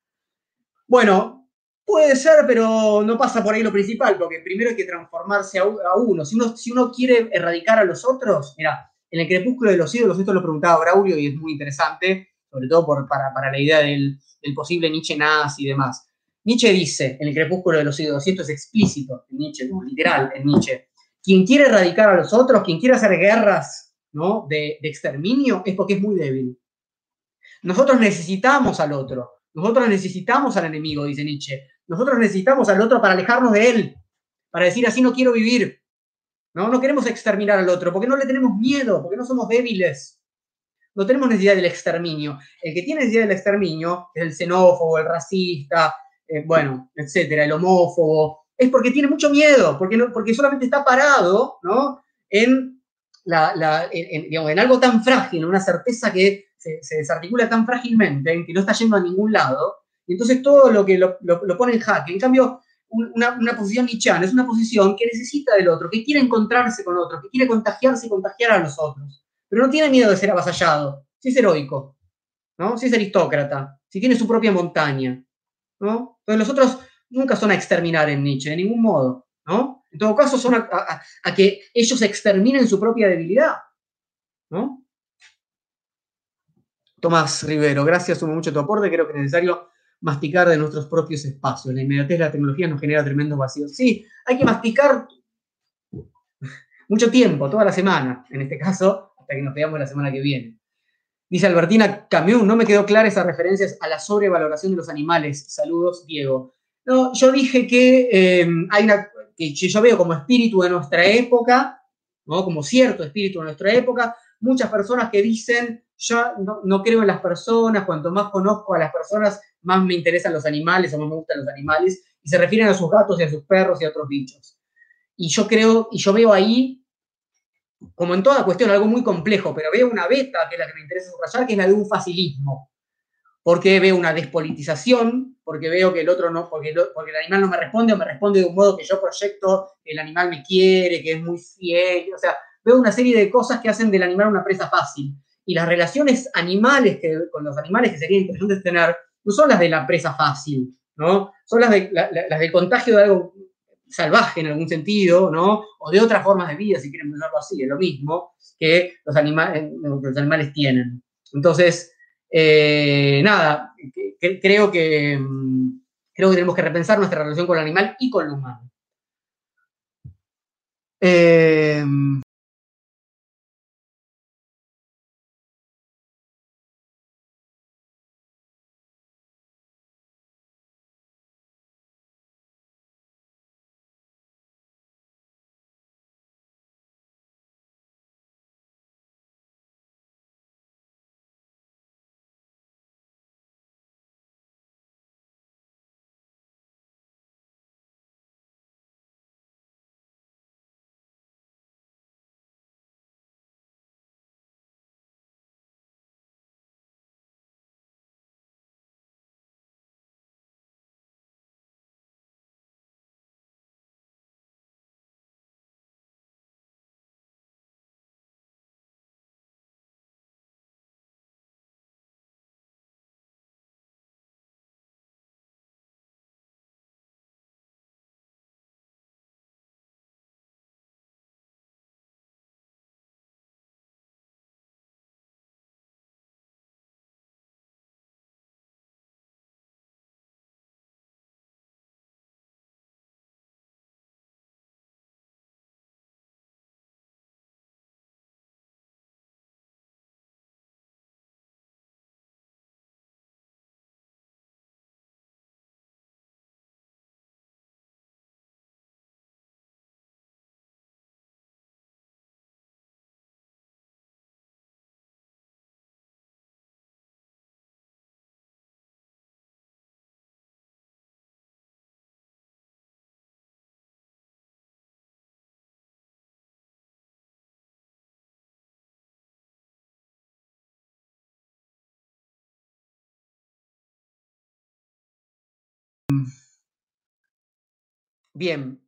Bueno, puede ser, pero no pasa por ahí lo principal, porque primero hay que transformarse a, uno. Si uno, si uno quiere erradicar a los otros, mira, en el crepúsculo de los ídolos, esto lo preguntaba Braulio y es muy interesante, sobre todo por, para, para, la idea del, del posible Nietzsche nazi y demás. Nietzsche dice en el crepúsculo de los siglos, y esto es explícito en Nietzsche, literal en Nietzsche, quien quiere erradicar a los otros, quien quiere hacer guerras ¿no? de, de exterminio, es porque es muy débil. Nosotros necesitamos al otro, nosotros necesitamos al enemigo, dice Nietzsche. Nosotros necesitamos al otro para alejarnos de él, para decir así no quiero vivir. No, no queremos exterminar al otro, porque no le tenemos miedo, porque no somos débiles. No tenemos necesidad del exterminio. El que tiene necesidad del exterminio es el xenófobo, el racista, eh, bueno, etcétera, el homófobo, es porque tiene mucho miedo, porque, porque solamente está parado ¿no? en, la, en, algo tan frágil, en una certeza que se, desarticula tan frágilmente, en que no está yendo a ningún lado, y entonces todo lo que lo, lo, pone en jaque. En cambio, una, posición nichana es una posición que necesita del otro, que quiere encontrarse con otro, que quiere contagiarse y contagiar a los otros, pero no tiene miedo de ser avasallado, si es heroico, ¿no? si es aristócrata, si tiene su propia montaña. ¿no? Entonces los otros nunca son a exterminar en Nietzsche, de ningún modo, ¿no? En todo caso son a, que ellos exterminen su propia debilidad, ¿no? Tomás Rivero, gracias, mucho tu aporte, creo que es necesario masticar de nuestros propios espacios. La inmediatez de la tecnología nos genera tremendos vacíos. Sí, hay que masticar mucho tiempo, toda la semana, en este caso, hasta que nos veamos la semana que viene. Dice Albertina Camus, no me quedó clara esas referencias a la sobrevaloración de los animales. Saludos, Diego. No, yo dije que em, hay una, que yo veo como espíritu de nuestra época, ¿no? como cierto espíritu de nuestra época, muchas personas que dicen, yo no, no, creo en las personas, cuanto más conozco a las personas, más me interesan los animales o más me gustan los animales, y se refieren a sus gatos y a sus perros y a otros bichos. Y yo creo, y yo veo ahí como en toda cuestión, algo muy complejo, pero veo una beta, que es la que me interesa subrayar, que es la de un facilismo. Porque veo una despolitización, porque veo que el otro no, porque, porque el animal no me responde o me responde de un modo que yo proyecto, el animal me quiere, que es muy fiel, o sea, veo una serie de cosas que hacen del animal una presa fácil. Y las relaciones animales que, con los animales que serían interesantes tener, no son las de la presa fácil, ¿no? Son las, de, las del contagio de algo salvaje en algún sentido, ¿no? O de otras formas de vida, si quieren pensarlo así, es lo mismo que los, animales los animales tienen. Entonces, eh, nada, creo que, mm, creo que tenemos que repensar nuestra relación con el animal y con el humano. Eh, Bien,